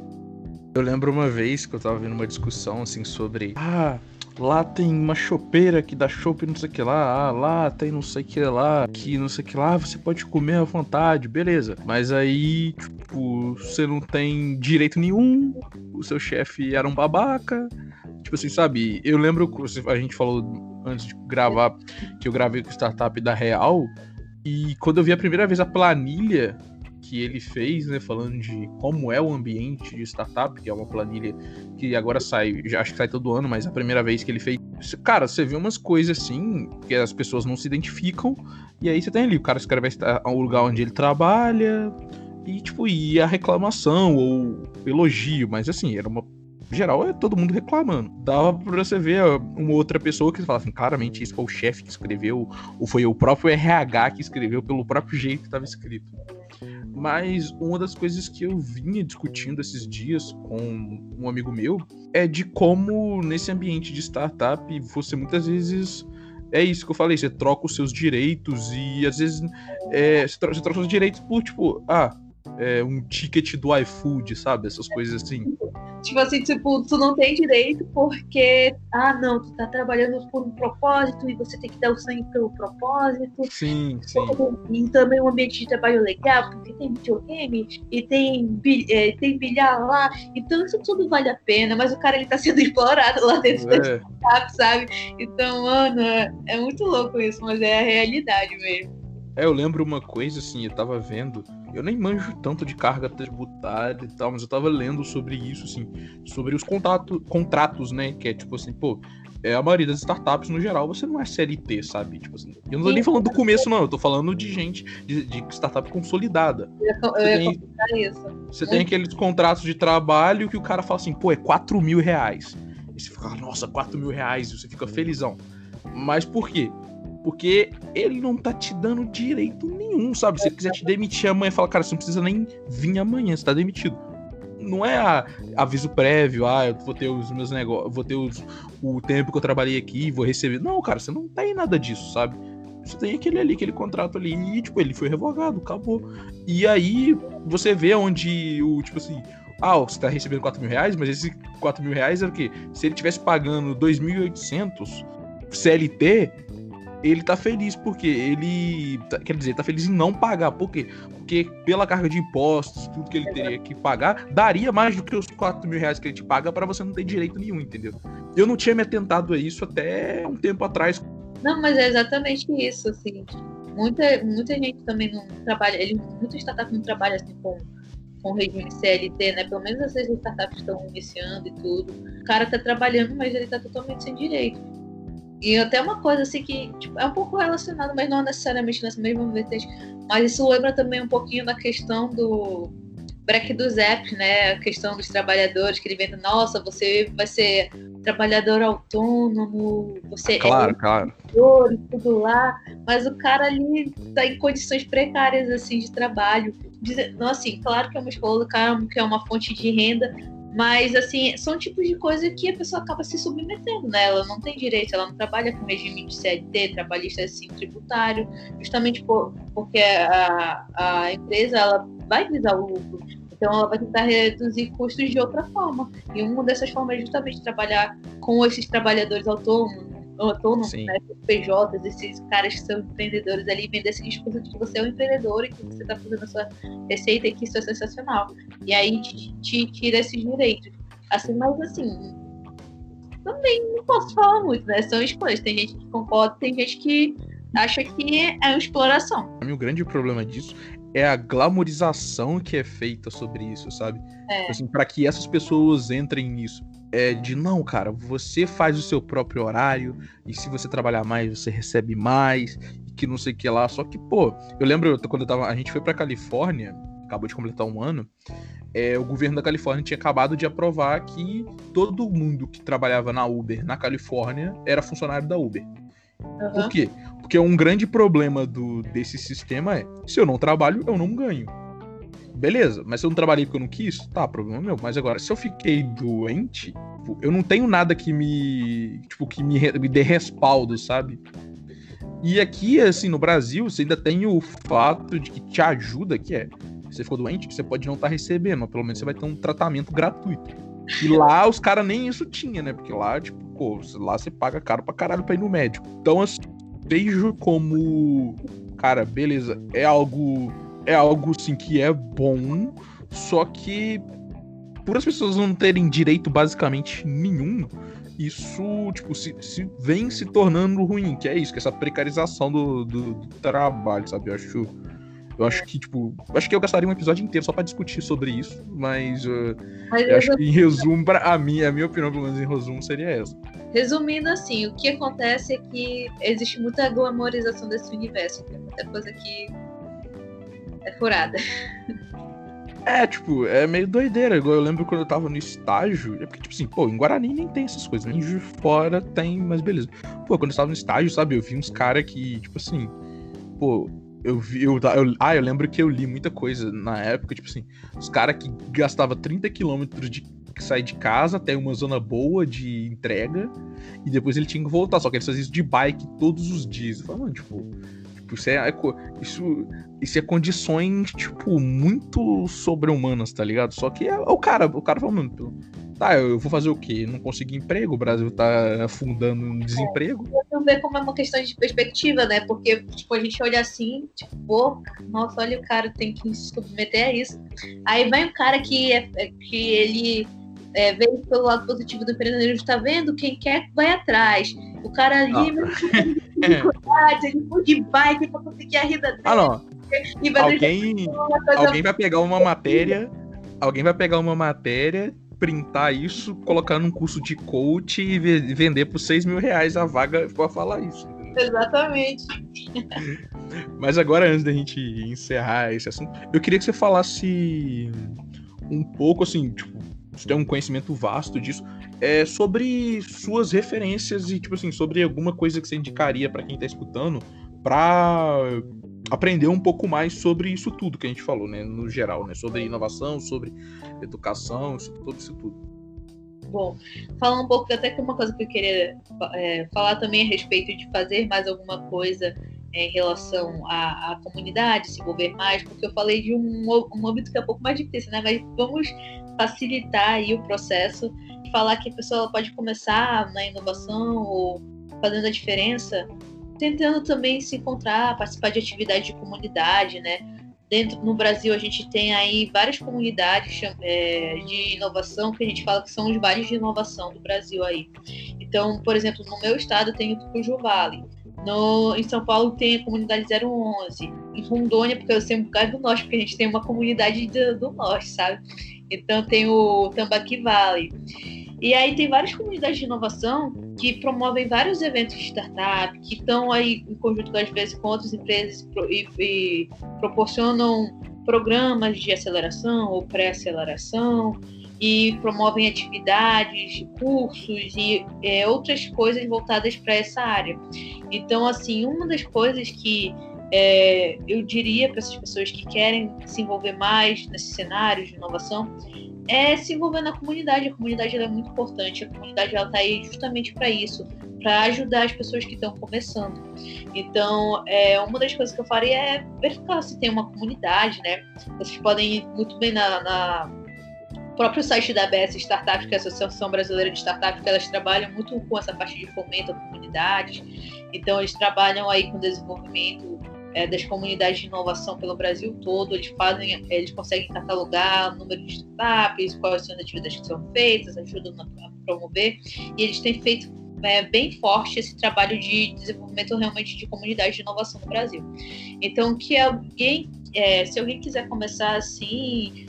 [SPEAKER 1] Eu lembro uma vez que eu tava vendo uma discussão, assim, sobre. Ah, lá tem uma chopeira que dá chope não sei o que lá, ah, lá tem não sei o que lá, que não sei o que lá, você pode comer à vontade, beleza. Mas aí, tipo, você não tem direito nenhum, o seu chefe era um babaca. Tipo assim, sabe? Eu lembro que a gente falou antes de gravar que eu gravei com o startup da Real. E quando eu vi a primeira vez a planilha que ele fez, né, falando de como é o ambiente de startup, que é uma planilha que agora sai, já acho que sai todo ano, mas a primeira vez que ele fez, cara, você vê umas coisas assim que as pessoas não se identificam, e aí você tem ali o cara escreve o lugar onde ele trabalha, e tipo, e a reclamação ou elogio, mas assim, era uma geral é todo mundo reclamando. Dava pra você ver uma outra pessoa que fala assim, claramente isso foi o chefe que escreveu, ou foi o próprio RH que escreveu pelo próprio jeito que estava escrito. Mas uma das coisas que eu vinha discutindo esses dias com um amigo meu é de como nesse ambiente de startup você muitas vezes é isso que eu falei, você troca os seus direitos e às vezes é, você, troca, você troca os direitos por tipo, ah, é, um ticket do iFood, sabe? Essas coisas assim.
[SPEAKER 2] Tipo assim, tipo, tu não tem direito porque, ah, não, tu tá trabalhando por um propósito e você tem que dar o sangue pelo propósito.
[SPEAKER 1] Sim, sim.
[SPEAKER 2] E também um ambiente de trabalho legal, porque tem videogame e tem, é, tem bilhar lá. Então isso tudo vale a pena, mas o cara ele tá sendo explorado lá dentro é. da startup, sabe? Então, mano, é muito louco isso, mas é a realidade mesmo.
[SPEAKER 1] É, eu lembro uma coisa assim, eu tava vendo eu nem manjo tanto de carga tributária e tal, mas eu tava lendo sobre isso, assim, sobre os contato, contratos, né? Que é tipo assim, pô, é a maioria das startups, no geral, você não é CLT, sabe? Tipo assim, eu não tô nem falando do começo, não. Eu tô falando de gente, de, de startup consolidada.
[SPEAKER 2] Eu ia, eu tem, isso.
[SPEAKER 1] Você tem aqueles contratos de trabalho que o cara fala assim, pô, é 4 mil reais. E você fica, nossa, 4 mil reais, e você fica felizão. Mas por quê? Porque ele não tá te dando direito nenhum, sabe? Se ele quiser te demitir amanhã, fala, cara, você não precisa nem vir amanhã, você tá demitido. Não é a, aviso prévio, ah, eu vou ter os meus negócios, vou ter os, o tempo que eu trabalhei aqui, vou receber. Não, cara, você não tem nada disso, sabe? Você tem aquele ali, aquele contrato ali, e, tipo, ele foi revogado, acabou. E aí você vê onde o, tipo assim, ah, você tá recebendo 4 mil reais, mas esse 4 mil reais é o quê? Se ele tivesse pagando 2.800 CLT, ele tá feliz porque ele. Tá, quer dizer, tá feliz em não pagar. Por quê? Porque pela carga de impostos, tudo que ele teria que pagar, daria mais do que os 4 mil reais que ele te paga para você não ter direito nenhum, entendeu? Eu não tinha me atentado a isso até um tempo atrás.
[SPEAKER 2] Não, mas é exatamente isso, assim. Muita, muita gente também não trabalha, ele, muita startup não trabalha assim com, com regime CLT, né? Pelo menos essas startups estão iniciando e tudo. O cara tá trabalhando, mas ele tá totalmente sem direito. E até uma coisa assim que tipo, é um pouco relacionado, mas não necessariamente nessa mesma vertente. Mas isso lembra também um pouquinho da questão do break dos apps, né? A questão dos trabalhadores que ele vem, nossa, você vai ser trabalhador autônomo, você
[SPEAKER 1] claro, é claro.
[SPEAKER 2] e tudo lá, mas o cara ali está em condições precárias assim de trabalho. Não, assim, claro que é uma escola, que é uma fonte de renda, mas, assim, são tipos de coisa que a pessoa acaba se submetendo, né? Ela não tem direito, ela não trabalha com regime de CLT, trabalhista assim, tributário, justamente por, porque a, a empresa ela vai visar o lucro. Então, ela vai tentar reduzir custos de outra forma. E uma dessas formas é justamente trabalhar com esses trabalhadores autônomos, autônomos, né, PJs, esses caras que são empreendedores ali, vender esse discurso de que você é um empreendedor e que você está fazendo a sua receita e que isso é sensacional. E aí te, te tira esses direitos. Assim, mas assim, também não posso falar muito, né? São escolhas. Tem gente que concorda, tem gente que acha que é uma exploração.
[SPEAKER 1] O grande problema disso é a glamorização que é feita sobre isso, sabe? É. Assim, para que essas pessoas entrem nisso é, de não, cara, você faz o seu próprio horário e se você trabalhar mais, você recebe mais e que não sei o que lá. Só que, pô, eu lembro quando eu tava, a gente foi pra Califórnia, acabou de completar um ano, é, o governo da Califórnia tinha acabado de aprovar que todo mundo que trabalhava na Uber na Califórnia era funcionário da Uber. Uhum. Por quê? Porque um grande problema do, desse sistema é: se eu não trabalho, eu não ganho beleza, mas eu não trabalhei porque eu não quis, tá, problema meu. Mas agora, se eu fiquei doente, tipo, eu não tenho nada que me. Tipo, que me, me dê respaldo, sabe? E aqui, assim, no Brasil, você ainda tem o fato de que te ajuda, que é. Você ficou doente, você pode não estar tá recebendo, mas pelo menos você vai ter um tratamento gratuito. E lá os caras nem isso tinha, né? Porque lá, tipo, pô, lá você paga caro pra caralho pra ir no médico. Então, assim, vejo como. Cara, beleza, é algo é algo assim que é bom, só que por as pessoas não terem direito basicamente nenhum, isso, tipo, se, se vem se tornando ruim, que é isso, que é essa precarização do, do, do trabalho, sabe? Eu acho. Eu acho que, tipo, acho que eu gastaria um episódio inteiro só para discutir sobre isso, mas, uh, mas eu acho que em resumo, pra, a, minha, a minha opinião, pelo menos em resumo, seria essa.
[SPEAKER 2] Resumindo assim, o que acontece é que existe muita glamorização desse universo, tem muita coisa que é furada.
[SPEAKER 1] É, tipo, é meio doideira. Igual eu lembro quando eu tava no estágio. É porque, tipo assim, pô, em Guarani nem tem essas coisas. Nem de fora tem, mas beleza. Pô, quando eu tava no estágio, sabe, eu vi uns caras que, tipo assim, pô, eu vi. Eu, eu, ah, eu lembro que eu li muita coisa na época, tipo assim, os caras que gastavam 30 quilômetros de sair de casa até uma zona boa de entrega e depois ele tinha que voltar. Só que eles faziam isso de bike todos os dias. Eu mano, tipo, Tipo, isso é, isso, isso é condições, tipo, muito sobre-humanas, tá ligado? Só que é, o cara, o cara falando, tá, eu vou fazer o quê? Não consegui emprego, o Brasil tá afundando no desemprego.
[SPEAKER 2] É, ver como é uma questão de perspectiva, né? Porque, tipo, a gente olha assim, tipo, pô, nossa, olha o cara tem que se submeter a isso. Aí vem o cara que, é, que ele é, veio pelo lado positivo do empreendedorismo, tá vendo? Quem quer vai atrás. O cara ali, ah dificuldade, ele foi de bike pra conseguir a renda dele.
[SPEAKER 1] Ah, não. Alguém, alguém vai pegar uma matéria. Alguém vai pegar uma matéria printar isso, colocar num curso de coach e vender por 6 mil reais a vaga para falar isso.
[SPEAKER 2] Exatamente.
[SPEAKER 1] Mas agora, antes da gente encerrar esse assunto, eu queria que você falasse um pouco, assim, tipo, você tem um conhecimento vasto disso, é, sobre suas referências e, tipo assim, sobre alguma coisa que você indicaria para quem tá escutando para aprender um pouco mais sobre isso tudo que a gente falou, né, no geral, né, sobre inovação, sobre educação, isso, tudo isso tudo.
[SPEAKER 2] Bom, falar um pouco até que uma coisa que eu queria é, falar também a respeito de fazer mais alguma coisa é, em relação à, à, comunidade, se envolver mais, porque eu falei de um, um âmbito que é um pouco mais difícil, né? Mas vamos facilitar aí o processo, falar que a pessoa pode começar na inovação ou fazendo a diferença, tentando também se encontrar, participar de atividades de comunidade, né? Dentro, no Brasil a gente tem aí várias comunidades é, de inovação que a gente fala que são os bares de inovação do Brasil aí. Então, por exemplo, no meu estado tem o Tucuju Vale. No, em São Paulo tem a comunidade 011. Em Rondônia, porque eu sei um bocado do norte, porque a gente tem uma comunidade do, do norte, sabe? Então tem o Tambaqui Vale. E aí tem várias comunidades de inovação que promovem vários eventos de startup, que estão aí em conjunto às vezes com outras empresas e, e proporcionam programas de aceleração ou pré-aceleração e promovem atividades, cursos e é, outras coisas voltadas para essa área. Então, assim, uma das coisas que é, eu diria para essas pessoas que querem se envolver mais nesse cenário de inovação é se envolver na comunidade. A comunidade é muito importante. A comunidade está aí justamente para isso, para ajudar as pessoas que estão começando. Então, é, uma das coisas que eu faria é verificar se tem uma comunidade, né? Vocês podem ir muito bem na, na próprio site da ABS Startups, que é a Associação Brasileira de Startups, que elas trabalham muito com essa parte de fomento a comunidades. Então, eles trabalham aí com desenvolvimento é, das comunidades de inovação pelo Brasil todo. Eles fazem, eles conseguem catalogar o número de startups, quais são as atividades que são feitas, ajudam a promover. E eles têm feito é, bem forte esse trabalho de desenvolvimento realmente de comunidade de inovação no Brasil. Então, que alguém, é, se alguém quiser começar assim,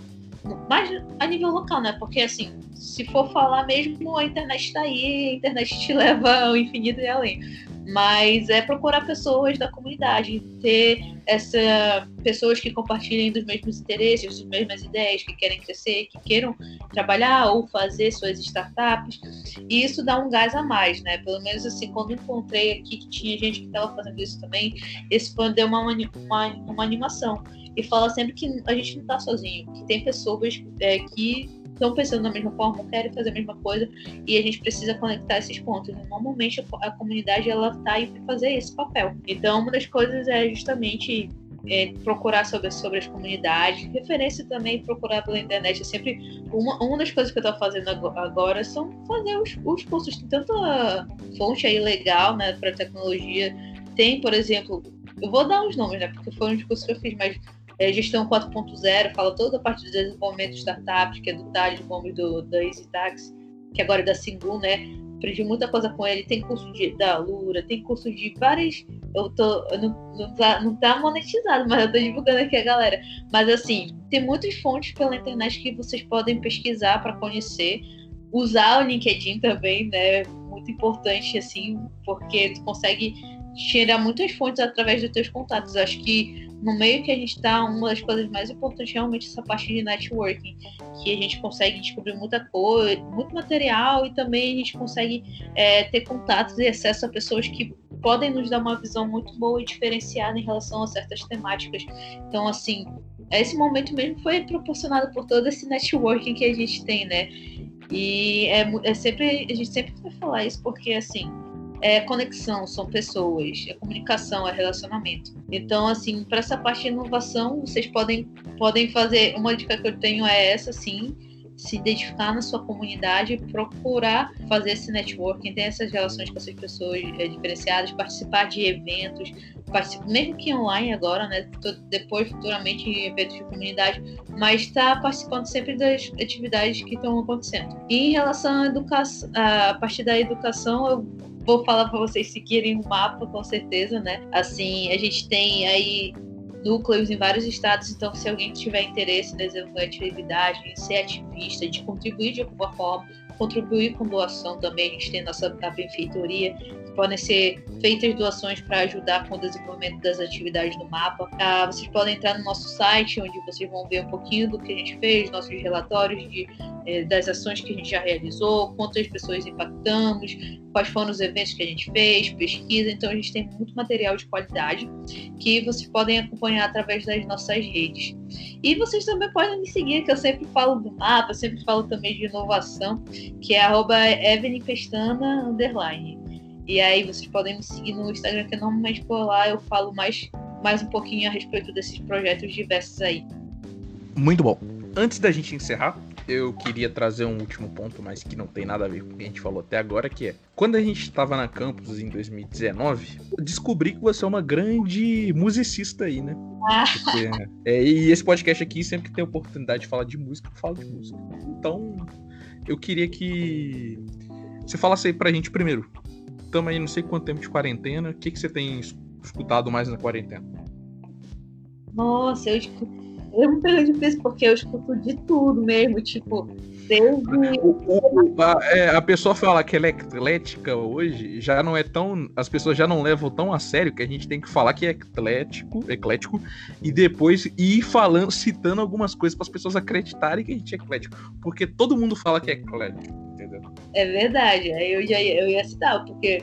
[SPEAKER 2] mais a nível local, né? Porque assim, se for falar mesmo, a internet está aí, a internet te leva ao infinito e além mas é procurar pessoas da comunidade, ter essa pessoas que compartilhem dos mesmos interesses, das mesmas ideias, que querem crescer, que queiram trabalhar ou fazer suas startups, e isso dá um gás a mais, né? Pelo menos assim, quando encontrei aqui que tinha gente que estava fazendo isso também, esse fã deu uma, uma, uma animação e fala sempre que a gente não está sozinho, que tem pessoas é, que estão pensando da mesma forma, querem fazer a mesma coisa e a gente precisa conectar esses pontos. Normalmente a comunidade ela está aí para fazer esse papel. Então uma das coisas é justamente é, procurar sobre, sobre as comunidades, referência também procurar pela internet. É sempre uma, uma das coisas que eu estou fazendo agora são fazer os, os cursos. Tem tanta fonte aí legal né, para tecnologia. Tem, por exemplo, eu vou dar uns nomes, né? Porque foram os cursos que eu fiz, mas é, gestão 4.0, fala toda a parte do desenvolvimento de startups, que é do Thales Gomes do, da Easy Tax, que agora é da Singu, né? Aprendi muita coisa com ele. Tem curso de, da Lura, tem curso de várias. Eu tô. Eu não, não, tá, não tá monetizado, mas eu tô divulgando aqui a galera. Mas assim, tem muitas fontes pela internet que vocês podem pesquisar para conhecer. Usar o LinkedIn também, né? Muito importante, assim, porque tu consegue tirar muitas fontes através dos teus contatos. Acho que no meio que a gente está, uma das coisas mais importantes é realmente essa parte de networking, que a gente consegue descobrir muita coisa, muito material e também a gente consegue é, ter contatos e acesso a pessoas que podem nos dar uma visão muito boa e diferenciada em relação a certas temáticas. Então, assim, esse momento mesmo foi proporcionado por todo esse networking que a gente tem, né? E é, é sempre, a gente sempre vai falar isso porque, assim, é conexão, são pessoas, é comunicação, é relacionamento. Então, assim, para essa parte de inovação, vocês podem, podem fazer. Uma dica que eu tenho é essa, sim, se identificar na sua comunidade, procurar fazer esse networking, ter essas relações com essas pessoas é, diferenciadas, participar de eventos, mesmo que online agora, né? Depois, futuramente, em eventos de comunidade, mas está participando sempre das atividades que estão acontecendo. E em relação à educação, a partir da educação, eu vou falar para vocês seguirem o mapa, com certeza, né? Assim, a gente tem aí núcleos em vários estados. Então, se alguém tiver interesse em desenvolver atividade, em ser ativista, de contribuir de alguma forma, contribuir com doação também, a gente tem nossa a benfeitoria, podem ser feitas doações para ajudar com o desenvolvimento das atividades no mapa. Ah, vocês podem entrar no nosso site, onde vocês vão ver um pouquinho do que a gente fez, nossos relatórios de, eh, das ações que a gente já realizou, quantas pessoas impactamos, quais foram os eventos que a gente fez, pesquisa. Então, a gente tem muito material de qualidade que vocês podem acompanhar através das nossas redes. E vocês também podem me seguir, que eu sempre falo do mapa, sempre falo também de inovação, que é arroba underline. E aí vocês podem me seguir no Instagram, que normalmente por lá eu falo mais, mais um pouquinho a respeito desses projetos diversos aí.
[SPEAKER 1] Muito bom. Antes da gente encerrar, eu queria trazer um último ponto, mas que não tem nada a ver com o que a gente falou até agora, que é quando a gente estava na campus em 2019, eu descobri que você é uma grande musicista aí, né? Ah. Porque, é, e esse podcast aqui, sempre que tem oportunidade de falar de música, eu falo de música. Então, eu queria que você falasse aí pra gente primeiro estamos aí não sei quanto tempo de quarentena. O que, que você tem escutado mais na quarentena?
[SPEAKER 2] Nossa, eu escuto. Eu me pego difícil porque eu escuto de tudo mesmo, tipo, desde. O,
[SPEAKER 1] o, a, é, a, pessoa fala que ela é eclética hoje, já não é tão. As pessoas já não levam tão a sério que a gente tem que falar que é eclético, eclético e depois ir falando, citando algumas coisas para as pessoas acreditarem que a gente é eclético. Porque todo mundo fala que é eclético entendeu?
[SPEAKER 2] É verdade. Aí eu já eu ia citar, porque,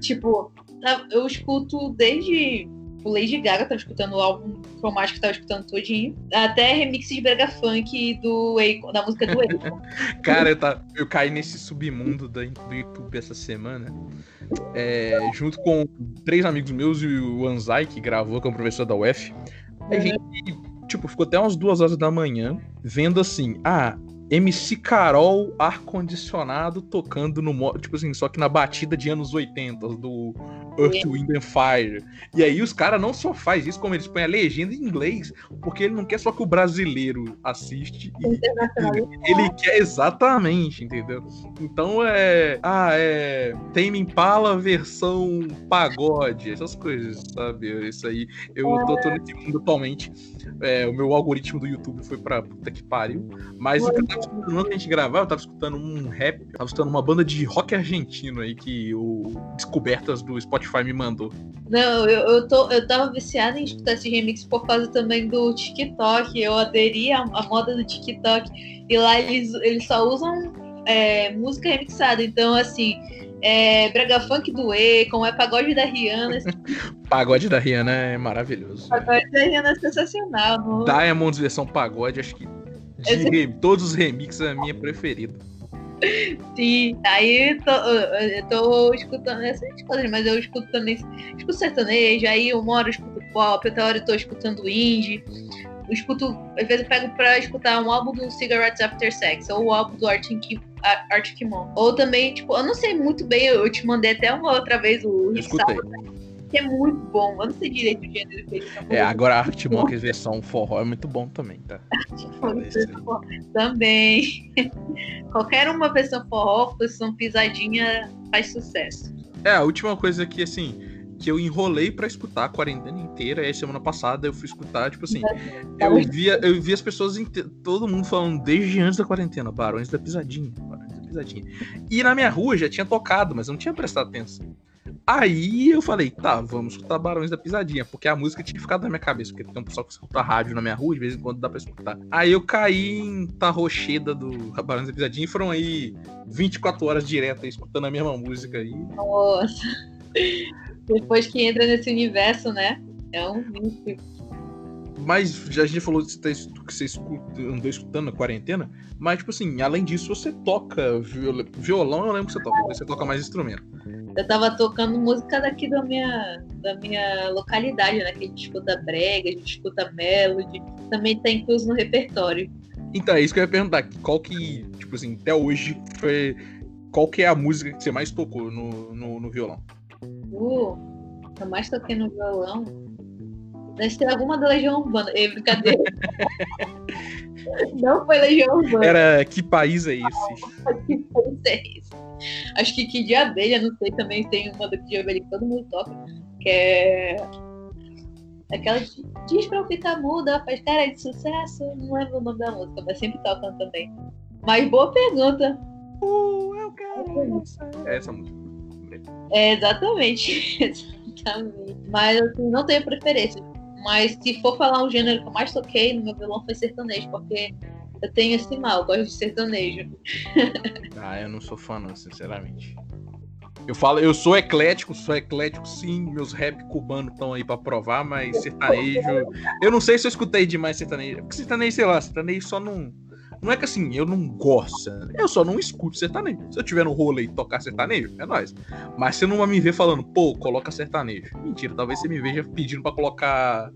[SPEAKER 2] tipo, tá, eu escuto desde o Lady Gaga, tava escutando o álbum Chromatic, tava escutando todinho, até remix de brega funk do Akon, da música do Akon.
[SPEAKER 1] Cara, eu, tá, eu caí nesse submundo do, do YouTube essa semana, é, junto com três amigos meus e o Anzai, que gravou, que é um professor da UF. A gente, tipo, ficou até umas duas horas da manhã vendo assim, ah, MC Carol ar-condicionado tocando no. Tipo assim, só que na batida de anos 80, do Earth, Wind and Fire. E aí os caras não só faz isso, como eles põem a legenda em inglês, porque ele não quer só que o brasileiro assiste. E, ele quer exatamente, entendeu? Então é. Ah, é. Tem Impala versão pagode, essas coisas, sabe? Isso aí. Eu tô, tô nesse mundo atualmente. É, o meu algoritmo do YouTube foi pra puta que pariu. Mas o que eu tava escutando antes a gente gravar, eu tava escutando um rap, eu tava escutando uma banda de rock argentino aí que o Descobertas do Spotify me mandou.
[SPEAKER 2] Não, eu, eu, tô, eu tava viciada em escutar esse remix por causa também do TikTok. Eu aderi à, à moda do TikTok. E lá eles, eles só usam é, música remixada. Então, assim, é Brega Funk do E, como é Pagode da Rihanna.
[SPEAKER 1] pagode da Rihanna é maravilhoso.
[SPEAKER 2] Pagode da Rihanna é sensacional. Não?
[SPEAKER 1] Diamonds versão pagode, acho que de todos os remixes é a minha preferida.
[SPEAKER 2] Sim, aí tô, eu tô escutando essas coisas, mas eu escuto também, escuto sertanejo, aí uma hora eu escuto pop, outra hora eu tô escutando indie. Eu escuto, às vezes eu pego pra escutar um álbum do Cigarettes After Sex, ou o álbum do Arctic, Arctic Mon. Ou também, tipo, eu não sei muito bem, eu te mandei até uma outra vez o
[SPEAKER 1] Escutei.
[SPEAKER 2] Que é muito bom. Eu não sei direito o gênero que ele
[SPEAKER 1] tá É, agora a Arctic Monkeys versão forró é muito bom também, tá?
[SPEAKER 2] também. Qualquer uma versão forró, versão pisadinha faz sucesso.
[SPEAKER 1] É, a última coisa que, assim, que eu enrolei para escutar a quarentena inteira. E aí, semana passada eu fui escutar, tipo assim, eu via, eu via as pessoas, todo mundo falando desde antes da quarentena, Barões da Pisadinha, Barões da Pisadinha. E na minha rua já tinha tocado, mas eu não tinha prestado atenção. Aí eu falei, tá, vamos escutar Barões da Pisadinha, porque a música tinha ficado na minha cabeça, porque tem um pessoal que escuta rádio na minha rua, de vez em quando dá pra escutar. Aí eu caí em Tarrocheda do Barões da Pisadinha e foram aí 24 horas direto escutando a mesma música aí.
[SPEAKER 2] Nossa. Depois que entra nesse universo, né? É um.
[SPEAKER 1] Mas já a gente falou que você, que você escuta, andou escutando na quarentena, mas, tipo assim, além disso, você toca violão, eu lembro que você toca, você toca mais instrumento.
[SPEAKER 2] Eu tava tocando música daqui da minha, da minha localidade, né? Que a gente escuta brega, a gente escuta melody, também tá incluso no repertório.
[SPEAKER 1] Então, é isso que eu ia perguntar. Qual que, tipo assim, até hoje foi. Qual que é a música que você mais tocou no, no, no violão?
[SPEAKER 2] Uh, eu mais toquei no violão. Deve ter alguma da Legião Urbana. É brincadeira. não foi Legião Urbana.
[SPEAKER 1] Era que país é esse?
[SPEAKER 2] que país é esse? Acho que que de abelha, não sei, também tem uma do que de abelha que todo mundo toca, que é. Aquela de, diz pra eu ficar muda, faz cara de sucesso. Não lembro o nome da música, mas sempre tocam também. Mas boa pergunta.
[SPEAKER 1] Uh, eu quero É essa música.
[SPEAKER 2] É, exatamente. exatamente. Mas assim, não tenho preferência. Mas se for falar um gênero que eu mais toquei no meu violão foi sertanejo, porque eu tenho esse mal, eu gosto de sertanejo.
[SPEAKER 1] ah, eu não sou fã, não, sinceramente. Eu falo, eu sou eclético, sou eclético sim, meus rap cubanos estão aí para provar, mas sertanejo. Eu não sei se eu escutei demais sertanejo. Porque sertanejo, sei lá, sertanejo só não. Não é que assim, eu não gosto, eu só não escuto sertanejo. Se eu tiver no rolê e tocar sertanejo, é nóis. Mas você não vai me ver falando, pô, coloca sertanejo. Mentira, talvez você me veja pedindo para colocar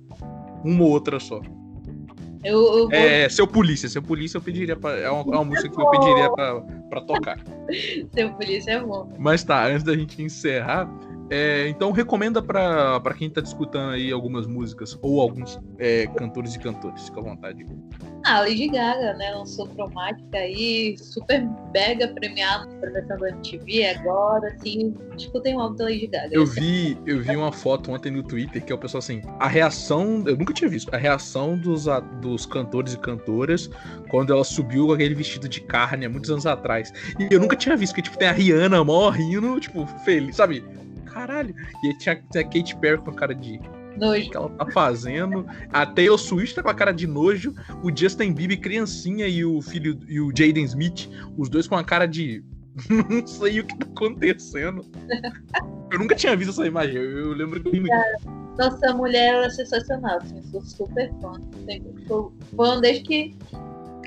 [SPEAKER 1] uma ou outra só. Eu, eu vou... É, seu polícia, seu polícia eu pediria pra. É uma, é uma música que eu pediria pra, pra tocar.
[SPEAKER 2] seu polícia é bom.
[SPEAKER 1] Mas tá, antes da gente encerrar, é, então recomenda para quem tá discutando aí algumas músicas ou alguns é, cantores e cantores, fica à vontade.
[SPEAKER 2] Ah, Lady Gaga, né? Lançou Cromática aí, super mega premiado na premiação da MTV agora, assim, escutem o álbum da Lady Gaga.
[SPEAKER 1] Eu vi, eu vi uma foto ontem no Twitter que é o pessoal assim, a reação, eu nunca tinha visto, a reação dos, dos cantores e cantoras quando ela subiu com aquele vestido de carne há muitos anos atrás. E eu nunca tinha visto, que tipo, tem a Rihanna morrendo, tipo, feliz, sabe? Caralho. E aí tinha, tinha a Kate Perry com a cara de.
[SPEAKER 2] Nojo.
[SPEAKER 1] que ela tá fazendo. A Taylor Swift tá com a cara de nojo. O Justin Bieber, criancinha, e o filho e o Jaden Smith, os dois com a cara de. Não sei o que tá acontecendo. Eu nunca tinha visto essa imagem. Eu, lembro que.
[SPEAKER 2] Nossa, a mulher ela é sensacional. Assim, sou super fã. Sou fã desde que,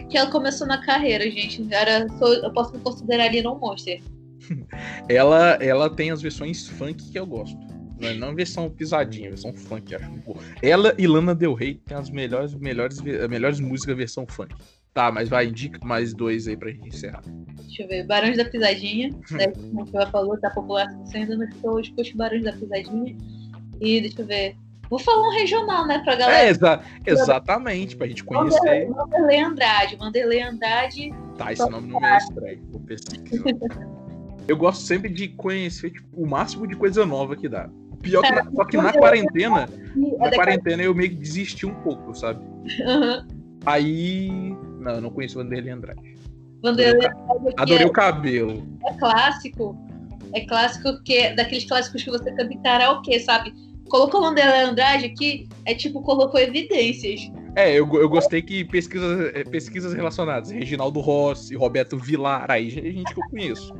[SPEAKER 2] que ela começou na carreira, gente. Era, sou, eu posso me considerar ali um monster.
[SPEAKER 1] Ela, ela tem as versões funk que eu gosto. Não é não versão pisadinha, versão funk, acho. Ela e Lana Del Rey tem as melhores, melhores, melhores músicas versão funk. Tá, mas vai, indica mais dois aí pra gente encerrar.
[SPEAKER 2] Deixa eu ver. Barões da Pisadinha. né, como você falou, tá popular. Você ainda não escutou, escute Barões da Pisadinha. E deixa eu ver. Vou falar um regional, né, pra galera.
[SPEAKER 1] É, exa exatamente, pra gente conhecer.
[SPEAKER 2] Vanderlei Andrade. Vanderlei Andrade.
[SPEAKER 1] Tá, esse nome não é estranho. Vou pesquisar. eu gosto sempre de conhecer tipo, o máximo de coisa nova que dá. Pior que na, só que na quarentena, na quarentena eu meio que desisti um pouco, sabe? Uhum. Aí. Não, eu não conheço Vanderlei Andrade.
[SPEAKER 2] Vanderlei
[SPEAKER 1] Andrade. Adorei o cabelo.
[SPEAKER 2] É clássico. É clássico que daqueles clássicos que você canta em karaokê, sabe? Colocou Vanderlei Andrade aqui, é tipo, colocou evidências.
[SPEAKER 1] É, eu, eu gostei que pesquisas, é, pesquisas relacionadas, Reginaldo Rossi, Roberto Vilar, aí gente que eu conheço.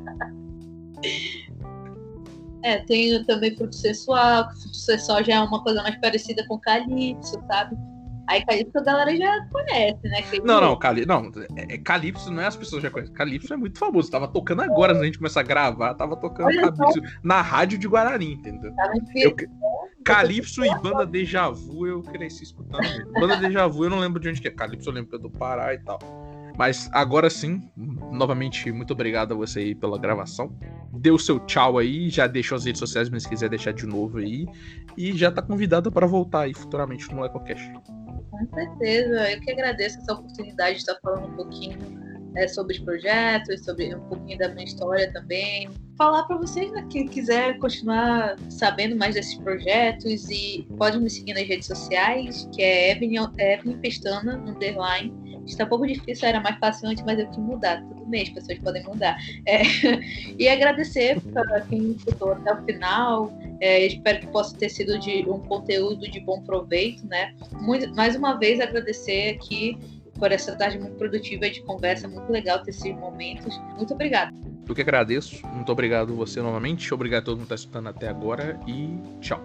[SPEAKER 2] É, tem também fruto sensual, que fruto sensual já é uma coisa mais parecida com Calypso, sabe? Aí Calypso a galera já conhece, né?
[SPEAKER 1] Que não, não, Cali... não, é, é, Calypso não é as pessoas já conhecem. Calypso é muito famoso. Tava tocando agora, antes a gente começar a gravar, tava tocando Calypso na rádio de Guarani, entendeu? Tá eu... Calypso e Banda Deja Vu eu cresci escutando mesmo. Banda Deja Vu eu não lembro de onde que é. Calypso eu lembro que é do Pará e tal. Mas agora sim, novamente, muito obrigado a você aí pela gravação. Deu seu tchau aí, já deixou as redes sociais, mas se quiser deixar de novo aí. E já tá convidado para voltar aí futuramente no EcoCast.
[SPEAKER 2] Com certeza, eu que agradeço essa oportunidade de estar falando um pouquinho é, sobre os projetos, sobre um pouquinho da minha história também. Falar para vocês, né, quem quiser continuar sabendo mais desses projetos e pode me seguir nas redes sociais, que é Evelyn, Evelyn Pestana, underline, Está um pouco difícil, era mais fácil antes, mas eu que mudar. Tudo bem, as pessoas podem mudar. É, e agradecer para quem escutou até o final. É, espero que possa ter sido de um conteúdo de bom proveito, né? Muito, mais uma vez agradecer aqui por essa tarde muito produtiva de conversa, muito legal ter esses momentos. Muito obrigada.
[SPEAKER 1] Eu que agradeço. Muito obrigado você novamente. Obrigado a todo mundo que está escutando até agora e tchau.